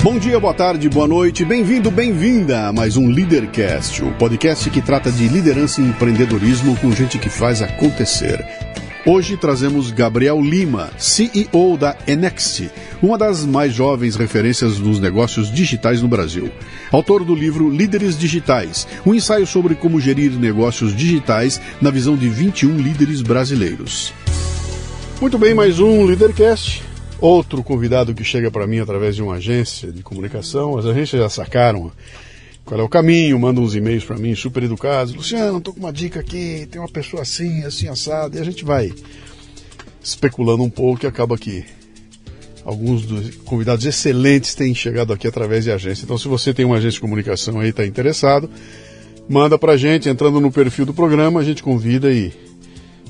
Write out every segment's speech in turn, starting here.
Bom dia, boa tarde, boa noite, bem-vindo, bem-vinda a mais um Leadercast, o podcast que trata de liderança e empreendedorismo com gente que faz acontecer. Hoje trazemos Gabriel Lima, CEO da Enext, uma das mais jovens referências nos negócios digitais no Brasil. Autor do livro Líderes Digitais, um ensaio sobre como gerir negócios digitais na visão de 21 líderes brasileiros. Muito bem, mais um Leadercast. Outro convidado que chega para mim através de uma agência de comunicação, as agências já sacaram qual é o caminho, mandam uns e-mails para mim super educados. Luciano, estou com uma dica aqui, tem uma pessoa assim, assim, assado, e a gente vai especulando um pouco e acaba que alguns dos convidados excelentes têm chegado aqui através de agência. Então, se você tem uma agência de comunicação aí e está interessado, manda para a gente, entrando no perfil do programa, a gente convida e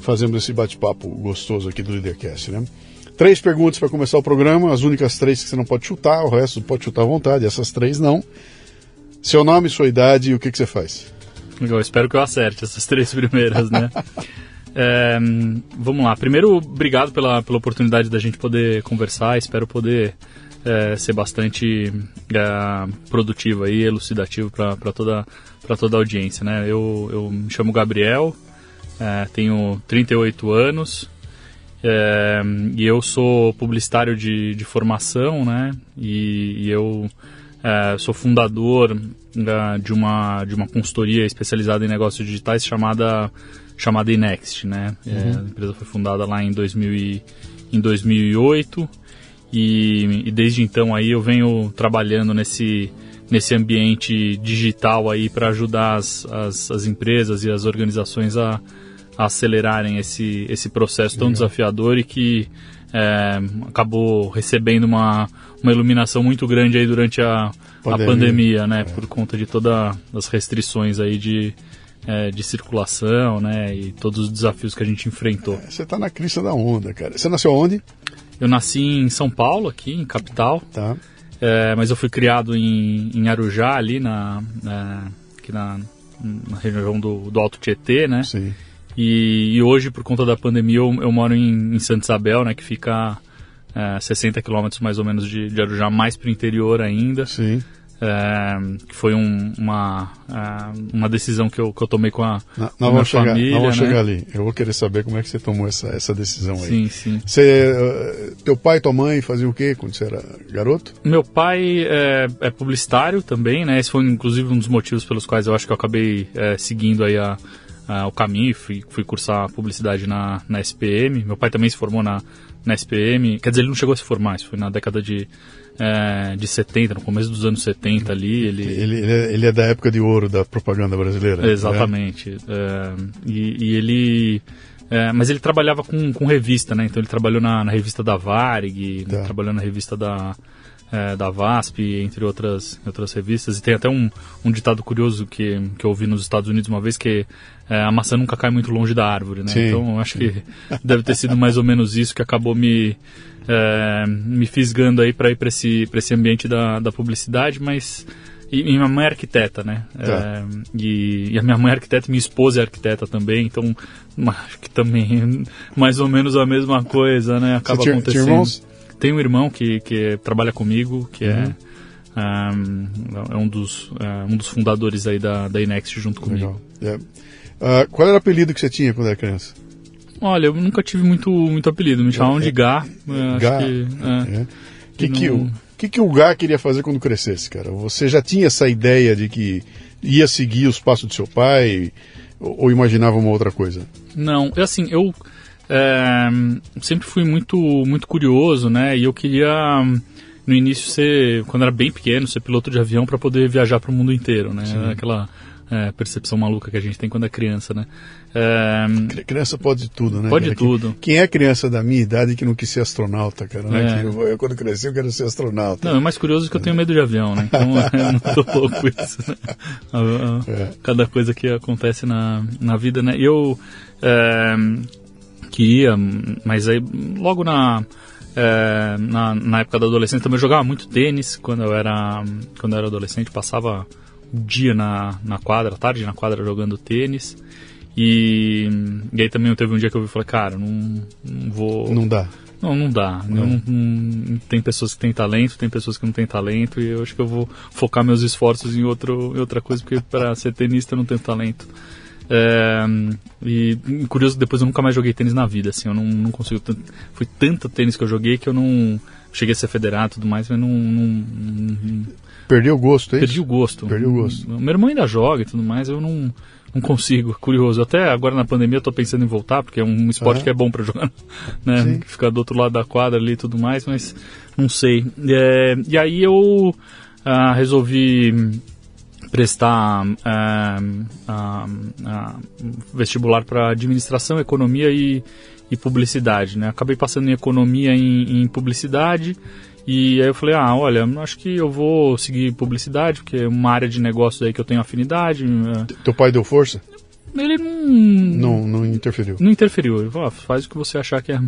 fazemos esse bate-papo gostoso aqui do Leadercast, né? Três perguntas para começar o programa, as únicas três que você não pode chutar, o resto pode chutar à vontade, essas três não. Seu nome, sua idade e o que, que você faz? Eu espero que eu acerte essas três primeiras, né? é, vamos lá. Primeiro, obrigado pela, pela oportunidade da gente poder conversar. Espero poder é, ser bastante é, produtivo e elucidativo para toda, toda a audiência, né? Eu, eu me chamo Gabriel, é, tenho 38 anos, é, e eu sou publicitário de, de formação, né? E, e eu é, sou fundador uh, de, uma, de uma consultoria especializada em negócios digitais chamada, chamada Inext, né? É, uhum. É, a empresa foi fundada lá em, 2000 e, em 2008 e, e desde então aí eu venho trabalhando nesse nesse ambiente digital aí para ajudar as, as, as, empresas e as organizações a acelerarem esse, esse processo tão desafiador e que é, acabou recebendo uma, uma iluminação muito grande aí durante a pandemia, a pandemia né? É. Por conta de todas as restrições aí de, é, de circulação, né? E todos os desafios que a gente enfrentou. É, você está na crista da onda, cara. Você nasceu onde? Eu nasci em São Paulo, aqui, em capital. Tá. É, mas eu fui criado em, em Arujá, ali na, na, aqui na, na região do, do Alto Tietê, né? Sim. E, e, hoje, por conta da pandemia, eu, eu moro em, em, Santa Isabel, né, que fica é, 60 quilômetros mais ou menos de, de Arujá, mais para o interior ainda. Sim. É, que foi um, uma, é, uma decisão que eu, que eu tomei com a, não, não minha chegar, família. Não vou né? chegar ali. Eu vou querer saber como é que você tomou essa, essa decisão aí. Sim, sim. Você, uh, teu pai e tua mãe faziam o quê quando você era garoto? Meu pai é, é, publicitário também, né? Esse foi inclusive um dos motivos pelos quais eu acho que eu acabei é, seguindo aí a, uh, o caminho, fui, fui cursar publicidade na, na SPM. Meu pai também se formou na, na SPM, quer dizer, ele não chegou a se formar, isso foi na década de, é, de 70, no começo dos anos 70 ali. Ele, ele, ele, é, ele é da época de ouro da propaganda brasileira. Né? Exatamente. É, e, e, ele. É, mas ele trabalhava com, com revista, né? Então ele trabalhou na, na revista da Varig, tá. trabalhou na revista da, é, da VASP, entre outras, outras revistas. E tem até um, um ditado curioso que, que eu ouvi nos Estados Unidos uma vez, que é, a maçã nunca cai muito longe da árvore, né? Sim, então acho sim. que deve ter sido mais ou menos isso que acabou me, é, me fisgando aí para ir para esse, esse ambiente da, da publicidade, mas... E, e minha mãe é arquiteta, né? Tá. É, e, e, a minha mãe é arquiteta e minha esposa é arquiteta também, então acho que também mais ou menos a mesma coisa, né? Acaba Você tinha, acontecendo. Tinha irmãos? Tenho um irmão que, que trabalha comigo, que Uhum. é, um, é um, dos, é, um dos fundadores aí da, da Inext junto comigo. Legal. É. Uh, qual era o apelido que você tinha quando era criança? Olha, eu nunca tive muito, muito apelido, me chamavam de Gá. é, Gá, é, É. que, que, não- o, que, que o Gá queria fazer quando crescesse, cara? Você já tinha essa ideia de que ia seguir os passos do seu pai ou, ou imaginava uma outra coisa? Não, assim, eu é, sempre fui muito, muito curioso, né? E eu queria, no início, ser, quando era bem pequeno, ser piloto de avião para poder viajar para o mundo inteiro, né? Sim. Aquela é, percepção maluca que a gente tem quando é criança, né? É, Cri- Criança pode tudo, né? Pode cara? tudo. Quem, é criança da minha idade que não quis ser astronauta, cara? Né? É. Que eu, eu, quando cresci, eu quero ser astronauta. Não, é mais curioso que eu tenho medo de avião, né? Então eu não tô louco isso, né? É. Cada coisa que acontece na, na vida, né? Eu é, queria, mas aí logo na, é, na, na época da adolescência também jogava muito tênis quando eu era, quando eu era adolescente, passava o dia na, na quadra, tarde na quadra jogando tênis. E, e aí também teve um dia que eu vi e falei, cara, não, não vou Não dá. Não, não dá. É. Não, não- tem pessoas que têm talento, tem pessoas que não têm talento, e eu acho que eu vou focar meus esforços em, outro, em outra coisa, porque para ser tenista eu não tenho talento. É, e curioso, depois eu nunca mais joguei tênis na vida, assim, eu não, não consigo. Foi tanto tênis que eu joguei que eu não. Cheguei a ser federado e tudo mais, mas não. não- não- Perdeu o gosto, é perdi isso? o gosto. Perdeu o gosto. Meu irmão ainda joga e tudo mais, eu não, não consigo, curioso. Até agora na pandemia eu tô pensando em voltar, porque é um esporte Aham. que é bom pra jogar, né? Sim. Ficar do outro lado da quadra ali e tudo mais, mas não sei. É, e aí eu ah, resolvi prestar ah, vestibular para administração, economia e, e publicidade, né? Acabei passando em economia e em publicidade e aí eu falei, ah, olha, acho que eu vou seguir publicidade, porque é uma área de negócio aí que eu tenho afinidade. eh, Teu pai deu força? Ele não, Não, não interferiu. não interferiu. Ele falou, ah, faz o que você achar que é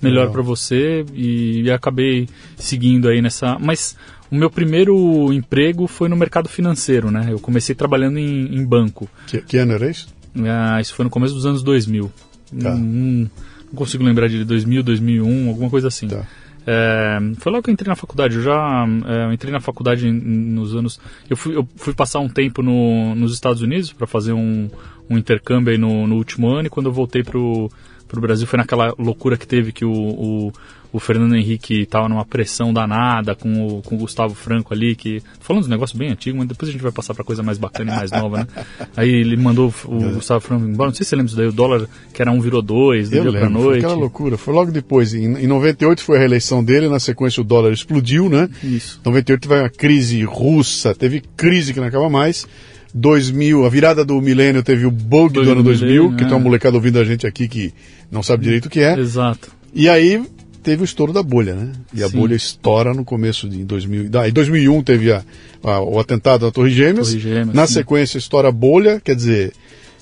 melhor para você e, e acabei seguindo aí nessa. Mas o meu primeiro emprego foi no mercado financeiro, né? Eu comecei trabalhando em, em banco. Que, que ano era isso? Ah, isso foi no começo dos anos 2000. Tá. Não, não consigo lembrar de 2000, 2001, alguma coisa assim. Tá. É, foi logo que eu entrei na faculdade. Eu já é, entrei na faculdade nos anos. Eu fui, eu fui passar um tempo no, nos Estados Unidos para fazer um, um intercâmbio aí no, no último ano. E quando eu voltei pro, pro Brasil, foi naquela loucura que teve que o, o, o Fernando Henrique estava numa pressão danada com o, com o Gustavo Franco ali. que Falando dos negócios bem antigos, mas depois a gente vai passar para coisa mais bacana e mais nova, né? Aí ele mandou o Gustavo Franco embora. Não sei se você lembra disso daí. O dólar, que era um, virou dois, do Eu dia pra lembro, foi noite. aquela loucura. Foi logo depois. Em, em 98 foi a reeleição dele, na sequência o dólar explodiu, né? Isso. 98 teve uma crise russa, teve crise que não acaba mais. 2000, a virada do milênio teve o bug do Bug ano do 2000, milênio, que é. tem uma molecada ouvindo a gente aqui que não sabe direito o que é. Exato. E aí teve o estouro da bolha, né? E a Sim. bolha estoura no começo de 2000. Ah, em 2001 teve a, a- o atentado na Torre Gêmeas. Torre Gêmeas, na sim. sequência estoura a bolha, quer dizer,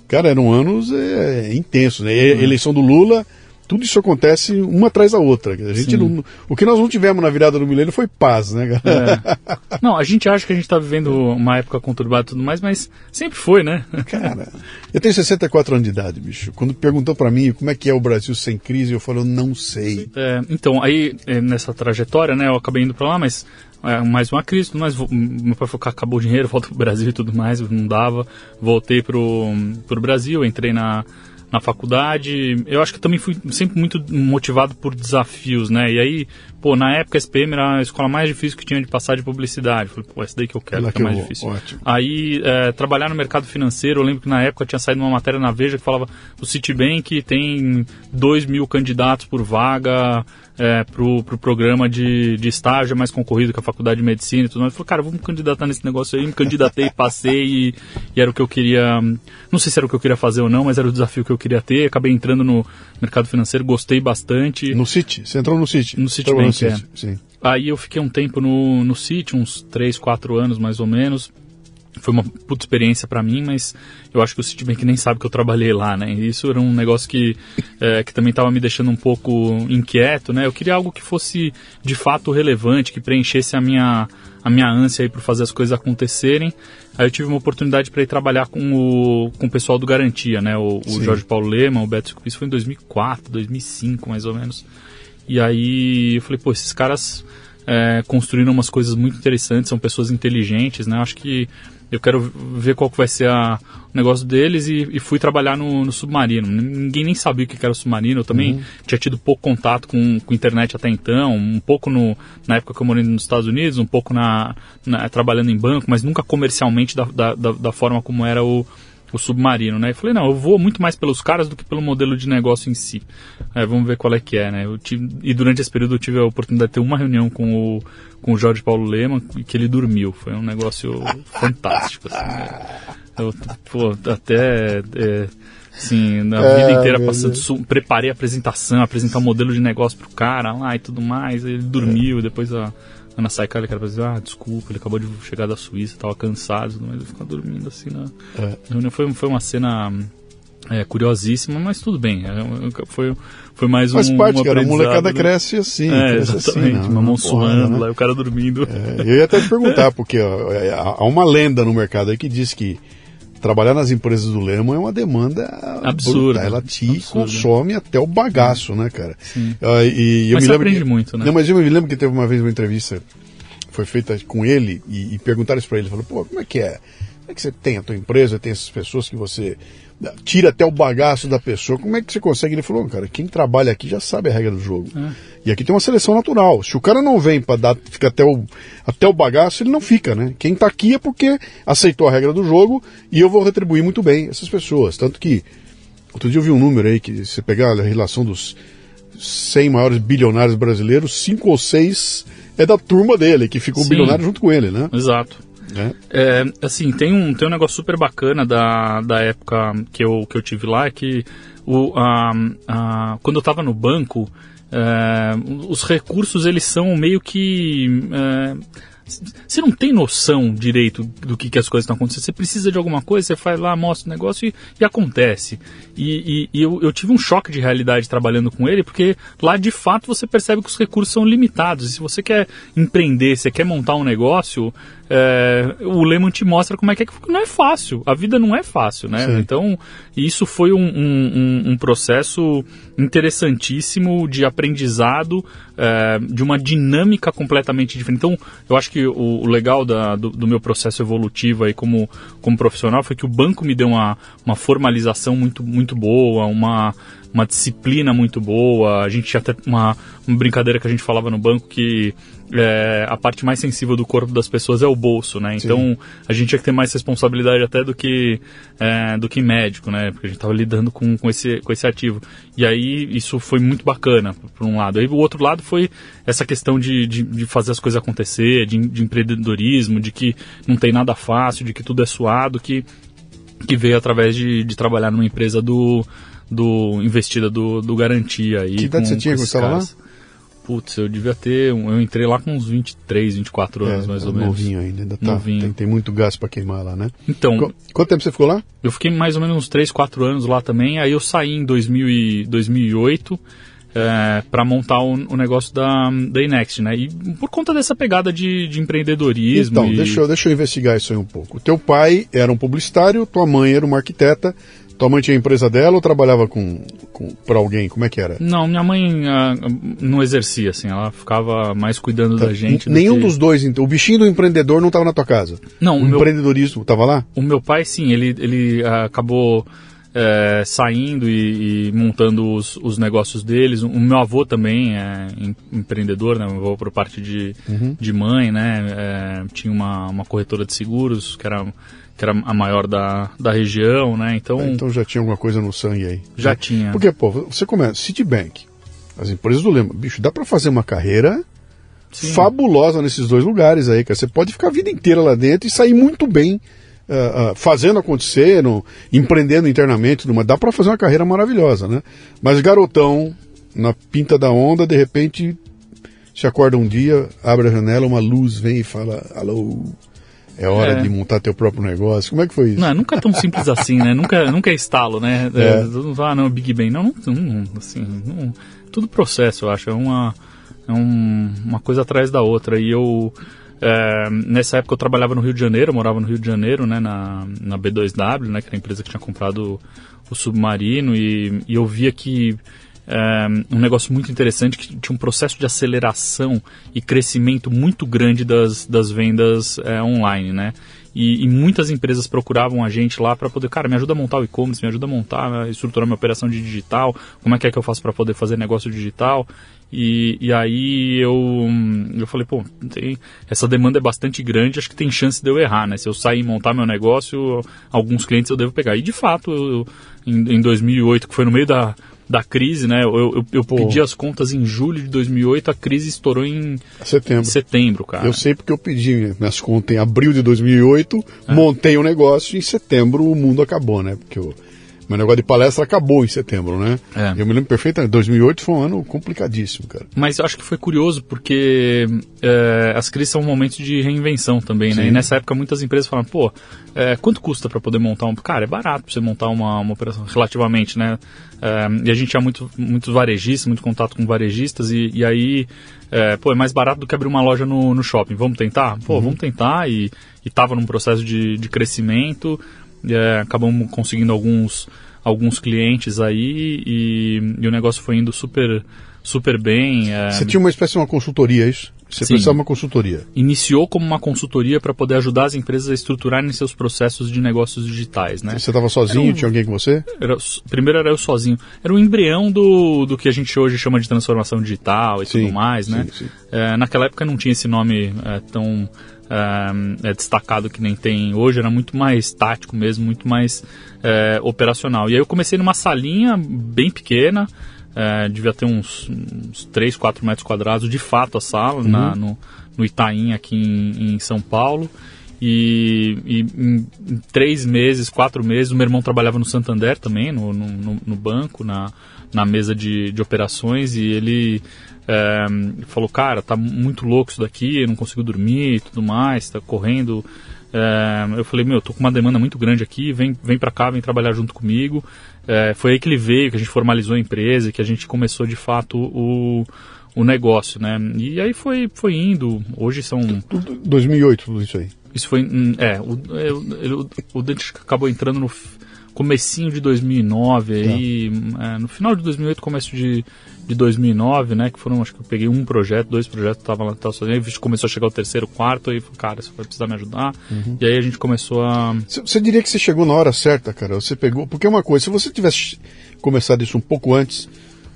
cara, eram anos é, intensos, né? Uhum. Eleição do Lula, tudo isso acontece uma atrás da outra. A gente não, o que nós não tivemos na virada do milênio foi paz, né, cara? É. Não, a gente acha que a gente tá vivendo uma época conturbada e tudo mais, mas sempre foi, né? Cara, eu tenho 64 anos de idade, bicho. Quando perguntou pra mim como é que é o Brasil sem crise, eu falo, não sei. É, então, aí é, nessa trajetória, né, eu acabei indo pra lá, mas é, mais uma crise, tudo mais, vo- meu pai falou que acabou o dinheiro, volta pro Brasil e tudo mais, não dava. Voltei pro, pro Brasil, entrei na, na faculdade. Eu acho que também fui sempre muito motivado por desafios, né? E aí, pô, na época a SPM era a escola mais difícil que tinha de passar de publicidade. Falei, pô, essa daí que eu quero, Lá que é mais vou. difícil. Ótimo. Aí, é, trabalhar no mercado financeiro, eu lembro que na época tinha saído uma matéria na Veja que falava o Citibank tem 2 mil candidatos por vaga é, pro, pro programa de, de estágio é mais concorrido que a faculdade de medicina e tudo mais. Eu falei, cara, vou me candidatar nesse negócio aí, me candidatei, passei e, e era o que eu queria. Não sei se era o que eu queria fazer ou não, mas era o desafio que eu queria ter. Acabei entrando no mercado financeiro, gostei bastante. No City, você entrou no City? No Trabalhou Citibank, no City, Sim. Aí eu fiquei um tempo no, no sítio, uns 3, 4 anos mais ou menos. Foi uma puta experiência pra mim, mas eu acho que o Citibank nem sabe que eu trabalhei lá, né? E isso era um negócio que, é, que também estava me deixando um pouco inquieto, né? Eu queria algo que fosse de fato relevante, que preenchesse a minha, a minha ânsia aí por fazer as coisas acontecerem. Aí eu tive uma oportunidade para ir trabalhar com o, com o pessoal do Garantia, né? O, o. Jorge Paulo Lema, o Beto Sucupis, foi em 2004, 2005 mais ou menos. E aí eu falei, pô, esses caras é, construíram umas coisas muito interessantes, são pessoas inteligentes, né? Acho que eu quero ver qual que vai ser a, o negócio deles e, e fui trabalhar no, no submarino. Ninguém nem sabia o que era o submarino, eu também tinha tido pouco contato com, com internet até então, um pouco no, na época que eu morei nos Estados Unidos, um pouco na, na- trabalhando em banco, mas nunca comercialmente da, da, da, da forma como era o, o submarino, né? E falei, não, eu vou muito mais pelos caras do que pelo modelo de negócio em si. É, vamos ver qual é que é, né? Tive, e durante esse período eu tive a oportunidade de ter uma reunião com o, com o Jorge Paulo Lema e que ele dormiu. Foi um negócio fantástico, assim. né? Eu, pô, até... É, Assim, na É, vida inteira passando, su- preparei a apresentação, apresentar o modelo de negócio pro cara lá e tudo mais. Ele dormiu, depois a Ana Saikali, cara, dizer, ah, desculpa, ele acabou de chegar da Suíça, tava cansado, mas ele ficou dormindo assim na, É. na reunião. Foi, foi uma cena é, curiosíssima, mas tudo bem. é, Foi, foi mais um. Faz parte, um cara. A molecada né? cresce assim. É, cresce exatamente. assim, uma mão porra, suando né? lá e o cara dormindo. É, eu ia até te perguntar, porque ó, é, há uma lenda no mercado aí que diz que trabalhar nas empresas do Lehman é uma demanda absurda. Ela te consome até o bagaço, né, cara? Uh, e, eu mas me lembro aprende que, muito, né? Não, mas eu me lembro que teve uma vez uma entrevista foi feita com ele e, e perguntaram isso para ele. Ele falou, pô, como é que é? Como é que você tem a tua empresa, tem essas pessoas que você tira até o bagaço da pessoa. Como é que você consegue? Ele falou, cara, quem trabalha aqui já sabe a regra do jogo. É. E aqui tem uma seleção natural. Se o cara não vem para dar, fica até o, até o bagaço, ele não fica, né? Quem tá aqui é porque aceitou a regra do jogo e eu vou retribuir muito bem essas pessoas. Tanto que, outro dia eu vi um número aí, que você pegar a relação dos 100 maiores bilionários brasileiros, cinco ou seis é da turma dele, que ficou Sim. bilionário junto com ele, né? Exato. É. É, assim, tem um, tem um negócio super bacana da, da época que eu, que eu tive lá, é que o, a, a, quando eu estava no banco, é, os recursos eles são meio que é, você não tem noção direito do que, que as coisas estão acontecendo. Você precisa de alguma coisa, você faz lá, mostra o negócio e, e acontece. E, e, e eu, eu, tive um choque de realidade trabalhando com ele, porque lá de fato você percebe que os recursos são limitados. E se você quer empreender, você quer montar um negócio, é, o Lehman te mostra como é que é, não é fácil. A vida não é fácil, né? Sim. Então, isso foi um, um, um, processo interessantíssimo de aprendizado, é, de uma dinâmica completamente diferente. Então, eu acho que o, o legal da, do, do, meu processo evolutivo aí como, como profissional foi que o banco me deu uma, uma formalização muito, muito boa, uma uma disciplina muito boa. A gente tinha até uma, uma brincadeira que a gente falava no banco que é, a parte mais sensível do corpo das pessoas é o bolso, né? Então Sim. a gente tinha que ter mais responsabilidade até do que é, do que médico, né? Porque a gente estava lidando com, com, esse, com esse ativo. E aí isso foi muito bacana, por um lado. Aí o outro lado foi essa questão de, de, de fazer as coisas acontecer, de, de empreendedorismo, de que não tem nada fácil, de que tudo é suado, que que veio através de, de trabalhar numa empresa do, do investida do, do Garantia. Aí, que idade você tinha quando estava lá? Putz, eu devia ter. Eu entrei lá com uns 23, 24 anos, é, mais ou menos. Novinho ainda, ainda tá. Novinho. Tem, tem, muito gás para queimar lá, né? Então. Qu quanto tempo você ficou lá? Eu fiquei mais ou menos uns 3, 4 anos lá também. Aí eu saí em 2000 e, 2008 é, para montar o, o, negócio da, da Inext, né? E por conta dessa pegada de, de empreendedorismo. Então, e... deixa, eu, deixa eu investigar isso aí um pouco. O teu pai era um publicitário, tua mãe era uma arquiteta. Tua mãe tinha a empresa dela ou trabalhava com, com para alguém? Como é que era? Não, minha mãe uh, não exercia, assim, ela ficava mais cuidando tá. da gente. Nenhum do que... dos dois, então. O bichinho do empreendedor não estava na tua casa? Não. O, o empreendedorismo estava lá? O meu pai, sim, ele, ele uh, acabou é, saindo e, e montando os, os, negócios deles. O meu avô também é empreendedor, né? Meu avô por parte de, uhum. de mãe, né? É, tinha uma, uma corretora de seguros que era que era a maior da, da região, né? Então, é, então já tinha alguma coisa no sangue aí. Já né? tinha. Porque, pô, você começa, Citibank, as empresas do Lema, bicho, dá para fazer uma carreira Sim. fabulosa nesses dois lugares aí, cara. Você pode ficar a vida inteira lá dentro e sair muito bem uh, uh, fazendo acontecer, no, empreendendo internamente, mas dá para fazer uma carreira maravilhosa, né? Mas garotão, na pinta da onda, de repente se acorda um dia, abre a janela, uma luz vem e fala, alô, é hora é. de montar teu próprio negócio. Como é que foi isso? Não, nunca é tão simples assim, né? Nunca, nunca é estalo, né? É. É, ah, não, Big Bang. Não, não, não assim, não, tudo processo, eu acho. É uma, é um, uma coisa atrás da outra. E eu, é, nessa época eu trabalhava no Rio de Janeiro, morava no Rio de Janeiro, né? Na, na B2W, né? Que era a empresa que tinha comprado o submarino. E, e eu via que é, um negócio muito interessante que tinha um processo de aceleração e crescimento muito grande das, das vendas é, online, né? E, e, muitas empresas procuravam a gente lá para poder, cara, me ajuda a montar o e-commerce, me ajuda a montar, a estruturar minha operação de digital, como é que é que eu faço para poder fazer negócio digital. E, e aí eu, eu falei, pô, tem, essa demanda é bastante grande, acho que tem chance de eu errar, né? Se eu sair e montar meu negócio, alguns clientes eu devo pegar. E de fato, eu, em, em 2008, que foi no meio da da crise, né? Eu, eu, eu pedi as contas em julho de 2008, a crise estourou em setembro. setembro, cara. Eu sei porque eu pedi minhas contas em abril de 2008, é. montei o um negócio e em setembro o mundo acabou, né? Porque eu meu negócio de palestra acabou em setembro, né? É. Eu me lembro perfeitamente. 2008 foi um ano complicadíssimo, cara. Mas eu acho que foi curioso porque é, as crises são um momento de reinvenção também, né? Sim. E nessa época muitas empresas falaram, pô, é, quanto custa para poder montar um... Cara, é barato pra você montar uma, uma operação relativamente, né? É, e a gente tinha muito, muitos varejistas, muito contato com varejistas e, e aí, é, pô, é mais barato do que abrir uma loja no, no shopping. Vamos tentar? Pô, uhum. vamos tentar e, e tava num processo de, de crescimento é, acabamos conseguindo alguns, alguns clientes aí e, e o negócio foi indo super, super bem. É... Você tinha uma espécie de uma consultoria, é isso? Você Sim. precisava de uma consultoria. Iniciou como uma consultoria para poder ajudar as empresas a estruturarem seus processos de negócios digitais, né? Você estava sozinho? Um... Tinha alguém com você? Era, primeiro era eu sozinho. Era o um embrião do, do que a gente hoje chama de transformação digital e sim, tudo mais, né? Sim, sim. É, naquela época não tinha esse nome é, tão é, destacado que nem tem hoje, era muito mais tático mesmo, muito mais é, operacional. E aí eu comecei numa salinha bem pequena, é, devia ter uns, uns 3, 4 metros quadrados, de fato a sala, uhum. na, no, no Itaim, aqui em, em São Paulo. E, e, em três meses, quatro meses, o meu irmão trabalhava no Santander também, no, no, no banco, na, na mesa de, de operações, e ele é, falou, cara, tá muito louco isso daqui, eu não consigo dormir e tudo mais, tá correndo. É, eu falei, meu, tô com uma demanda muito grande aqui, vem, vem pra cá, vem trabalhar junto comigo. É, foi aí que ele veio, que a gente formalizou a empresa, que a gente começou de fato o, o negócio, né? E aí foi, foi indo, hoje são... 2008 tudo isso aí. Isso foi, hum, é, o, é, o, o Dante acabou entrando no comecinho de 2009, tá. aí, é, no final de 2008, começo de, de 2009, né, que foram, acho que eu peguei um projeto, dois projetos, tava lá, tava sozinho, aí começou a chegar o terceiro, quarto, aí falei, cara, você vai precisar me ajudar, uhum. e aí a gente começou a... Você diria que você chegou na hora certa, cara, você pegou, porque é uma coisa, se você tivesse começado isso um pouco antes,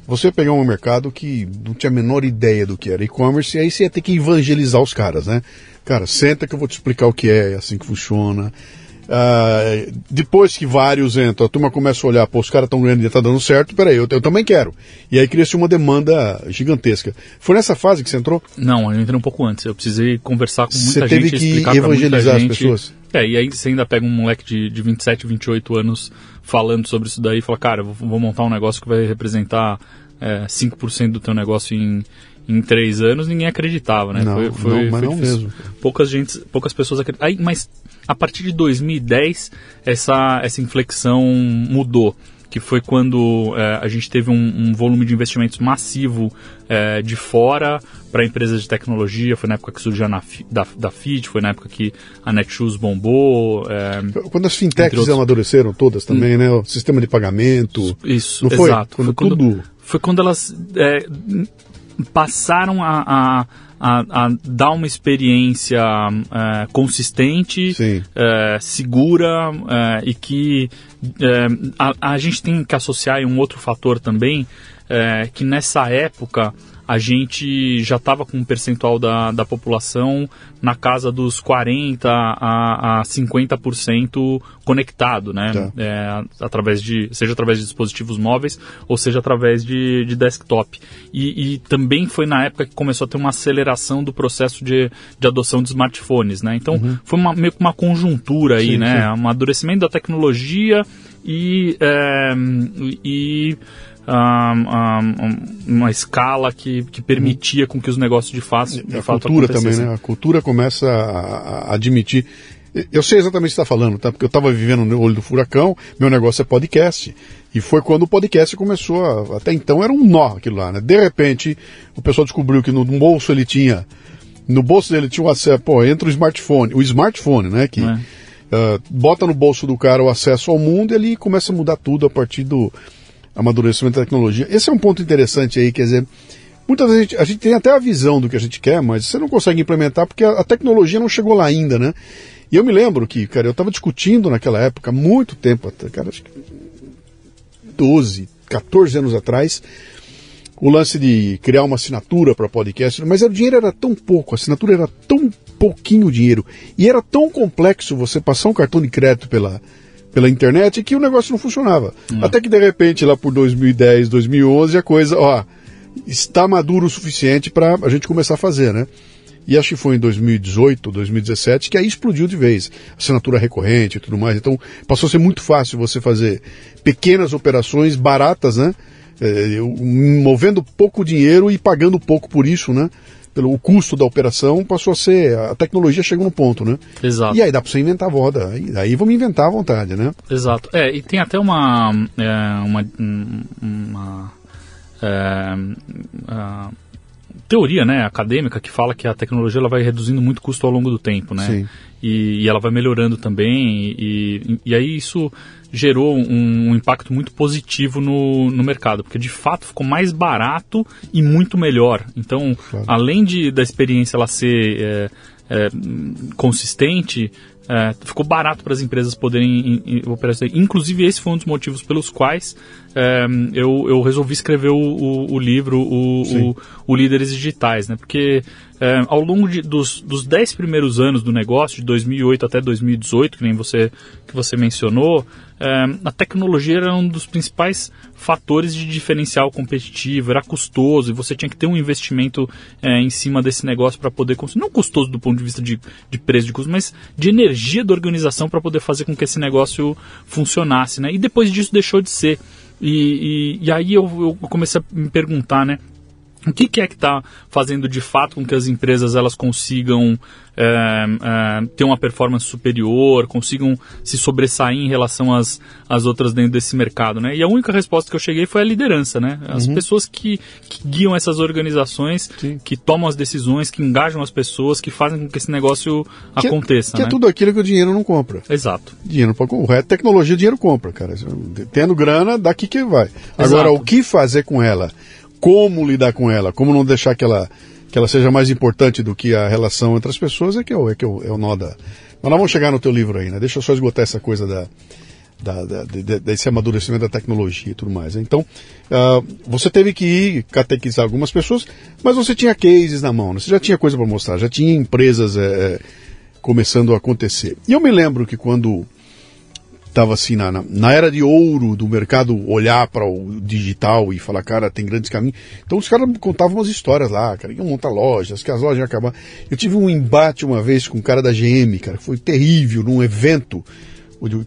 você pegar um mercado que não tinha a menor ideia do que era e-commerce, e aí você ia ter que evangelizar os caras, né? Cara, senta que eu vou te explicar o que é, é assim que funciona, Uh, depois que vários entram, a turma começa a olhar, pô, os caras estão ganhando e está dando certo, peraí, eu, eu também quero. E aí cria-se uma demanda gigantesca. Foi nessa fase que você entrou? Não, eu entrei um pouco antes. Eu precisei conversar com muita você gente. Você teve que evangelizar as pessoas? É, e aí você ainda pega um moleque de, de 27, 28 anos falando sobre isso daí e fala, cara, vou, vou montar um negócio que vai representar é, 5% do teu negócio em, em três anos, ninguém acreditava, né? Não, foi, foi, não, mas foi não mesmo. Poucas, gente, poucas pessoas acreditavam. mas a partir de 2010 essa, essa inflexão mudou que foi quando é, a gente teve um, um, volume de investimentos massivo é, de fora para empresas de tecnologia. Foi na época que surgiu a da, da FIT, foi na época que a Netshoes bombou. É, quando as fintechs outros... amadureceram todas também, hum. né? O sistema de pagamento. Isso, não foi? exato. Quando foi, tudo... quando, foi quando elas é, passaram a, a a, a dar uma experiência é, consistente, é, segura é, e que a, a, gente tem que associar um outro fator também, que nessa época a gente já estava com um percentual da, da população na casa dos 40% a, a 50% conectado, né? Tá. É, através de, seja através de dispositivos móveis ou seja através de, de desktop. E, e, também foi na época que começou a ter uma aceleração do processo de, de adoção de smartphones, né? Então uhum. foi uma, meio que uma conjuntura aí, sim, né? Sim. Um amadurecimento da tecnologia e, é, e uma escala que, que permitia com que os negócios de fato, de a fato cultura também, né? A cultura começa a, a admitir. Eu sei exatamente o que está falando, tá? Porque eu estava vivendo no olho do furacão, meu negócio é podcast. E foi quando o podcast começou a, Até então era um nó aquilo lá, né? De repente, o pessoal descobriu que no, no bolso ele tinha. No bolso dele tinha o acesso. Pô, entra o smartphone. O smartphone, né? Que é. uh, bota no bolso do cara o acesso ao mundo e ele começa a mudar tudo a partir do amadurecimento da tecnologia. Esse é um ponto interessante aí, quer dizer, muitas vezes a gente, a gente, tem até a visão do que a gente quer, mas você não consegue implementar porque a, a tecnologia não chegou lá ainda, né? E eu me lembro que, cara, eu estava discutindo naquela época, muito tempo, cara, acho que 12, 14 anos atrás, o lance de criar uma assinatura para podcast, mas o dinheiro era tão pouco, a assinatura era tão pouquinho dinheiro, e era tão complexo você passar um cartão de crédito pela, pela internet que o negócio não funcionava. Hum. Até que de repente, lá por 2010, 2011, a coisa, ó, está maduro o suficiente para a gente começar a fazer, né? E acho que foi em 2018, 2017 que aí explodiu de vez. Assinatura recorrente e tudo mais. Então passou a ser muito fácil você fazer pequenas operações baratas, né? É, movendo pouco dinheiro e pagando pouco por isso, né? Pelo o custo da operação passou a ser a tecnologia chegou no ponto, né? Exato. E aí dá para você inventar a roda, aí, aí vamos inventar à vontade, né? Exato. É, e tem até uma é, uma, uma é, teoria né, acadêmica que fala que a tecnologia ela vai reduzindo muito custo ao longo do tempo, né? Sim. E, e ela vai melhorando também, e, e aí isso gerou um, um impacto muito positivo no, no mercado, porque de fato ficou mais barato e muito melhor. Então, Claro. além de, da experiência ela ser é, é, consistente, é, ficou barato para as empresas poderem em- em- operar isso aí. Inclusive, esse foi um dos motivos pelos quais é, eu, eu resolvi escrever o, o, o livro, o, o Líderes Digitais, né? Porque é, ao longo de- dos, dos 10 primeiros anos do negócio, de 2008 até 2018, que nem você, que você mencionou, é, a tecnologia era um dos principais fatores de diferencial competitivo, era custoso e você tinha que ter um investimento é, em cima desse negócio para poder não custoso do ponto de vista de, de preço de custo, mas de energia da organização para poder fazer com que esse negócio funcionasse, né? E depois disso deixou de ser. E, e, e aí eu, eu comecei a me perguntar, né? O que, que é que está fazendo de fato com que as empresas elas consigam é, é, ter uma performance superior, consigam se sobressair em relação às, às outras dentro desse mercado, né? E a única resposta que eu cheguei foi a liderança, né? As pessoas que, que guiam essas organizações, Sim. que tomam as decisões, que engajam as pessoas, que fazem com que esse negócio Que é- aconteça, Que né? é tudo aquilo que o dinheiro não compra. Exato. Dinheiro para o resto, tecnologia, dinheiro compra, cara. Tendo grana, daqui que vai. Agora, Exato. o que fazer com ela? Como lidar com ela? Como não deixar que ela, que ela seja mais importante do que a relação entre as pessoas é que é o, é que é o, é o nó da. Mas nós vamos chegar no teu livro aí, né? Deixa eu só esgotar essa coisa da, da, da- de- de- desse amadurecimento da tecnologia e tudo mais. Então, ah, você teve que ir catequizar algumas pessoas, mas você tinha cases na mão, né? você já tinha coisa para mostrar, já tinha empresas eh, começando a acontecer. E eu me lembro que quando estava assim na, na, na era de ouro do mercado olhar para o digital e falar, cara, tem grandes caminhos. Então os caras contavam umas histórias lá, cara, iam montar lojas, que as lojas iam acabar. Eu tive um embate uma vez com um cara da GM, cara, foi terrível, num evento.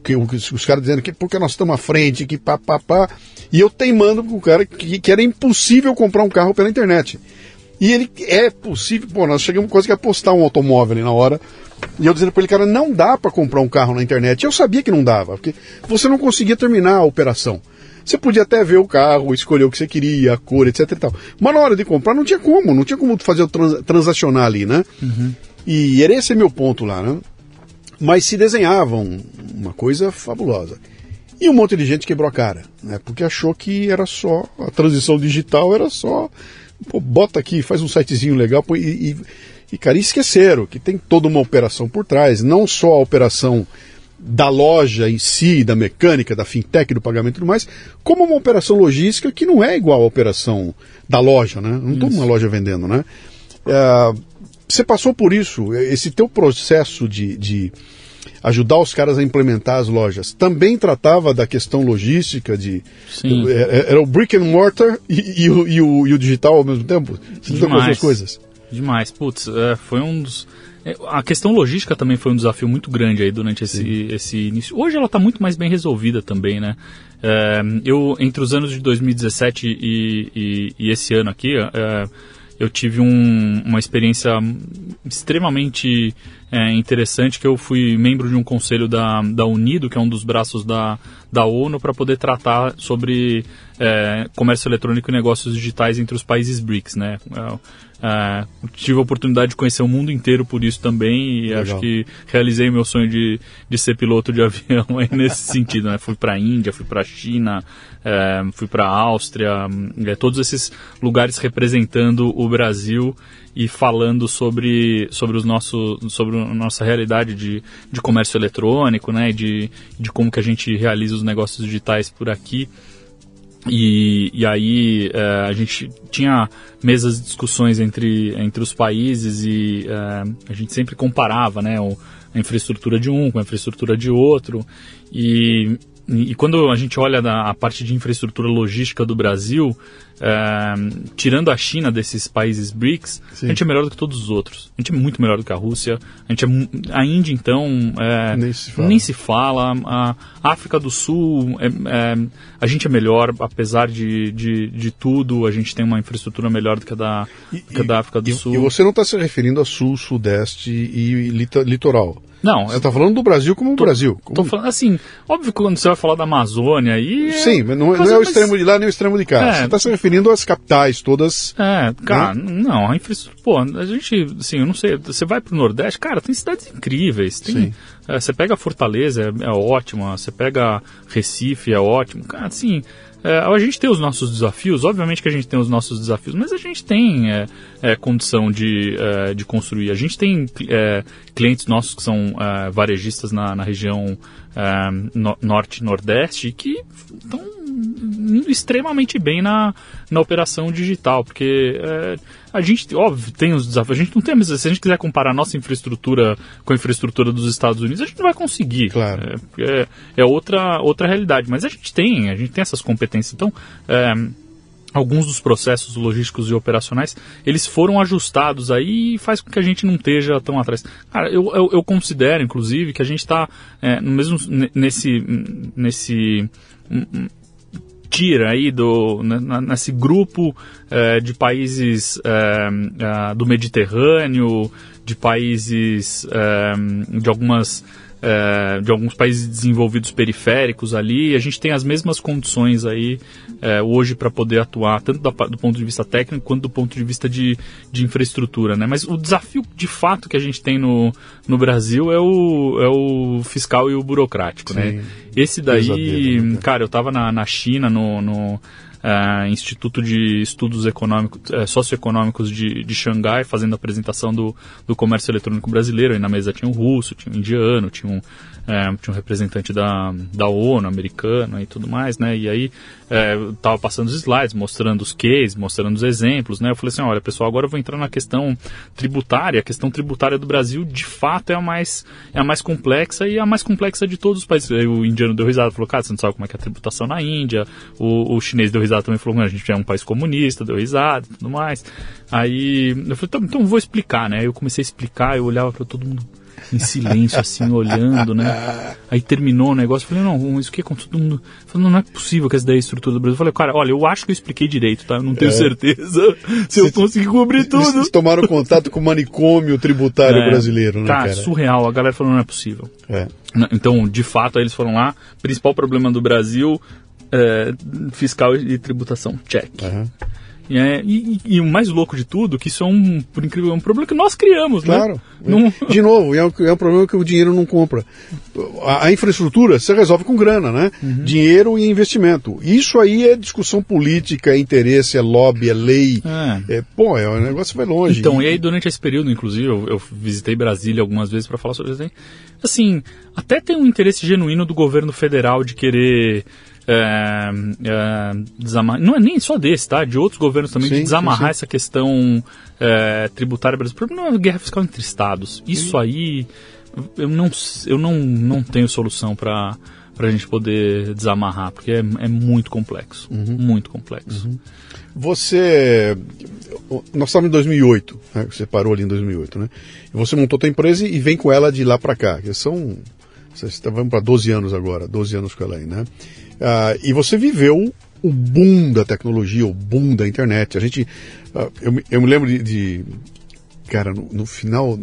que os, os caras dizendo que porque nós estamos à frente, que pá, pá, pá. E eu teimando com o cara que, que era impossível comprar um carro pela internet. E ele é possível, pô, nós chegamos quase que a postar um automóvel ali na hora. E eu dizendo para ele, cara, não dá para comprar um carro na internet. Eu sabia que não dava, porque você não conseguia terminar a operação. Você podia até ver o carro, escolher o que você queria, a cor, etc e tal. Mas na hora de comprar não tinha como, não tinha como fazer o trans, transacionar ali, né? E era esse meu ponto lá, né? Mas se desenhavam uma coisa fabulosa. E um monte de gente quebrou a cara, né? Porque achou que era só a transição digital era só pô, bota aqui, faz um sitezinho legal pô, e, e, e cara, esqueceram que tem toda uma operação por trás, não só a operação da loja em si, da mecânica, da fintech, do pagamento e tudo mais, como uma operação logística que não é igual à operação da loja, né? Não estou numa loja vendendo, né? É, você passou por isso, esse teu processo de, de ajudar os caras a implementar as lojas, também tratava da questão logística de Sim. era, era o brick and mortar e, e o, e, o, e o digital ao mesmo tempo? Você lidou com as duas Demais. coisas? Demais. Putz, é, foi um dos. é, A questão logística também foi um desafio muito grande aí durante esse, esse início. Hoje ela está muito mais bem resolvida também, né? É, eu, entre os anos de 2017 e, e, e esse ano aqui, é, eu tive um- uma experiência extremamente é, interessante que eu fui membro de um conselho da, da Unido, que é um dos braços da, da ONU, para poder tratar sobre é, comércio eletrônico e negócios digitais entre os países BRICS, né? É, é, tive a oportunidade de conhecer o mundo inteiro por isso também e Legal. acho que realizei meu sonho de, de ser piloto de avião aí nesse sentido, né? Fui para a Índia, fui para a China, é, fui para a Áustria, é, todos esses lugares representando o Brasil e falando sobre, sobre, os nosso, sobre a nossa realidade de, de comércio eletrônico, né? De, de como que a gente realiza os negócios digitais por aqui. E, e aí eh, a gente tinha mesas de discussões entre, entre os países e eh, a gente sempre comparava né, o- a infraestrutura de um com a infraestrutura de outro. E, e e quando a gente olha a parte de infraestrutura logística do Brasil, eh, tirando a China desses países BRICS, Sim. a gente é melhor do que todos os outros. A gente é muito melhor do que a Rússia. A gente é a Índia então eh, Nem se fala. nem se fala. A África do Sul, é, é, a gente é melhor, apesar de, de, de tudo, a gente tem uma infraestrutura melhor do que a da, do que a da África do e, Sul. e você não está se referindo a sul, sudeste e litoral. Não, Você está falando do Brasil como o Brasil. Como... Tô falando assim, óbvio que quando você vai falar da Amazônia aí. Sim, mas não, não é o extremo de lá nem o extremo de cá. É, você está se referindo às capitais todas. É, cara, né? não, a infraestrutura. A gente, assim, eu não sei, você vai pro Nordeste, cara, tem cidades incríveis. Tem, é, você pega Fortaleza, é, é ótima, você pega Recife, é ótimo. Cara, assim, é, a gente tem os nossos desafios, obviamente que a gente tem os nossos desafios, mas a gente tem é, é, condição de, é, de construir. A gente tem é, clientes nossos que são é, varejistas na, na região no, norte e nordeste que estão extremamente bem na, na operação digital, porque a gente, óbvio, tem os desafios. A gente não tem, mas se a gente quiser comparar a nossa infraestrutura com a infraestrutura dos Estados Unidos, a gente não vai conseguir. Claro. É, é, é outra, outra realidade. Mas a gente tem, a gente tem essas competências. Então, é, alguns dos processos logísticos e operacionais, eles foram ajustados aí e faz com que a gente não esteja tão atrás. Cara, eu, eu, eu considero, inclusive, que a gente está é, no mesmo nesse nesse tira aí do, nesse grupo é, de países é, do Mediterrâneo, de países de algumas é, de alguns países desenvolvidos periféricos ali. A gente tem as mesmas condições aí é, hoje para poder atuar, tanto da, do ponto de vista técnico quanto do ponto de vista de, de infraestrutura. Né? Mas o desafio de fato que a gente tem no, no Brasil é o, é o fiscal e o burocrático. Né? Esse daí, né? cara, eu estava na, na China, no, no uh, Instituto de Estudos Econômicos, uh, Socioeconômicos de, de Xangai, fazendo a apresentação do, do comércio eletrônico brasileiro. Aí na mesa tinha um russo, tinha um indiano, tinha um, uh, tinha um representante da, da ONU, americano e tudo mais, né? E aí é, tava passando os slides, mostrando os cases, mostrando os exemplos, né? Eu falei assim, olha, pessoal, agora eu vou entrar na questão tributária. A questão tributária do Brasil, de fato, é a mais, é a mais complexa e a mais complexa de todos os países. Aí o indiano deu risada, falou, cara, você não sabe como é que é a tributação na Índia. O, o chinês deu risada também, falou, a gente é um país comunista, deu risada e tudo mais. Aí eu falei, então, então vou explicar, né? Eu comecei a explicar, eu olhava para todo mundo em silêncio, assim, olhando, né? Aí terminou o negócio, falei, não, isso que é com todo mundo. Falei, não, não é possível que essa daí é a estrutura do Brasil. Eu falei, cara, olha, eu acho que eu expliquei direito, tá? Eu não tenho é. certeza se eu consegui cobrir tudo. Vocês tomaram contato com o manicômio tributário é, brasileiro, né, cara? surreal. A galera falou, não é possível. É. Então, de fato, aí eles foram lá. Principal problema do Brasil, é, fiscal e tributação, check. Uhum. E, é, e, e, o mais louco de tudo, que isso é um, por incrível, é um problema que nós criamos, né? claro. né? De novo, é um, é um problema que o dinheiro não compra. A, a infraestrutura você resolve com grana, né? Uhum. Dinheiro e investimento. Isso aí é discussão política, é interesse, é lobby, é lei. É. é pô, é, o negócio vai longe. Então, e aí durante esse período, inclusive, eu, eu visitei Brasília algumas vezes para falar sobre isso. Assim, até tem um interesse genuíno do governo federal de querer é, é, não é nem só desse, tá? De outros governos também, sim, de desamarrar sim, sim. essa questão é, tributária brasileira. O problema é a guerra fiscal entre estados. Isso aí, eu não, eu não, não tenho solução para para a gente poder desamarrar, porque é, é muito complexo, uhum. muito complexo. Uhum. Você, nós estamos em 2008, né? você parou ali em 2008, né? Você montou a empresa e vem com ela de lá para cá, que são, você está vamos para 12 anos agora, 12 anos com ela aí, né? Uh, e você viveu o boom da tecnologia, o boom da internet. A gente, uh, eu, eu, me lembro de, de cara, no, no, final,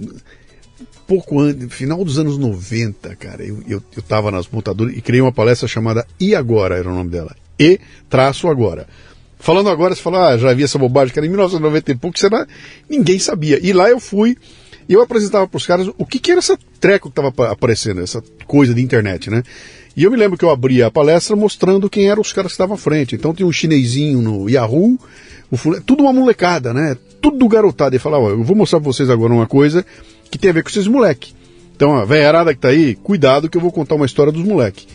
pouco antes, final dos anos 90, cara, eu, eu, eu tava nas montadoras e criei uma palestra chamada E Agora, era o nome dela. E traço agora. Falando agora, você fala, ah, já vi essa bobagem, cara, em 1990 e pouco, será? ninguém sabia. E lá eu fui, eu apresentava para os caras o que, que era essa treco que estava aparecendo, essa coisa de internet, né? E eu me lembro que eu abria a palestra mostrando quem eram os caras que estavam à frente. Então tinha um chinesinho no Yahoo, tudo uma molecada, né? Tudo garotada. E falava, eu vou mostrar pra vocês agora uma coisa que tem a ver com esses moleque. Então, a velharada que tá aí, cuidado que eu vou contar uma história dos moleque.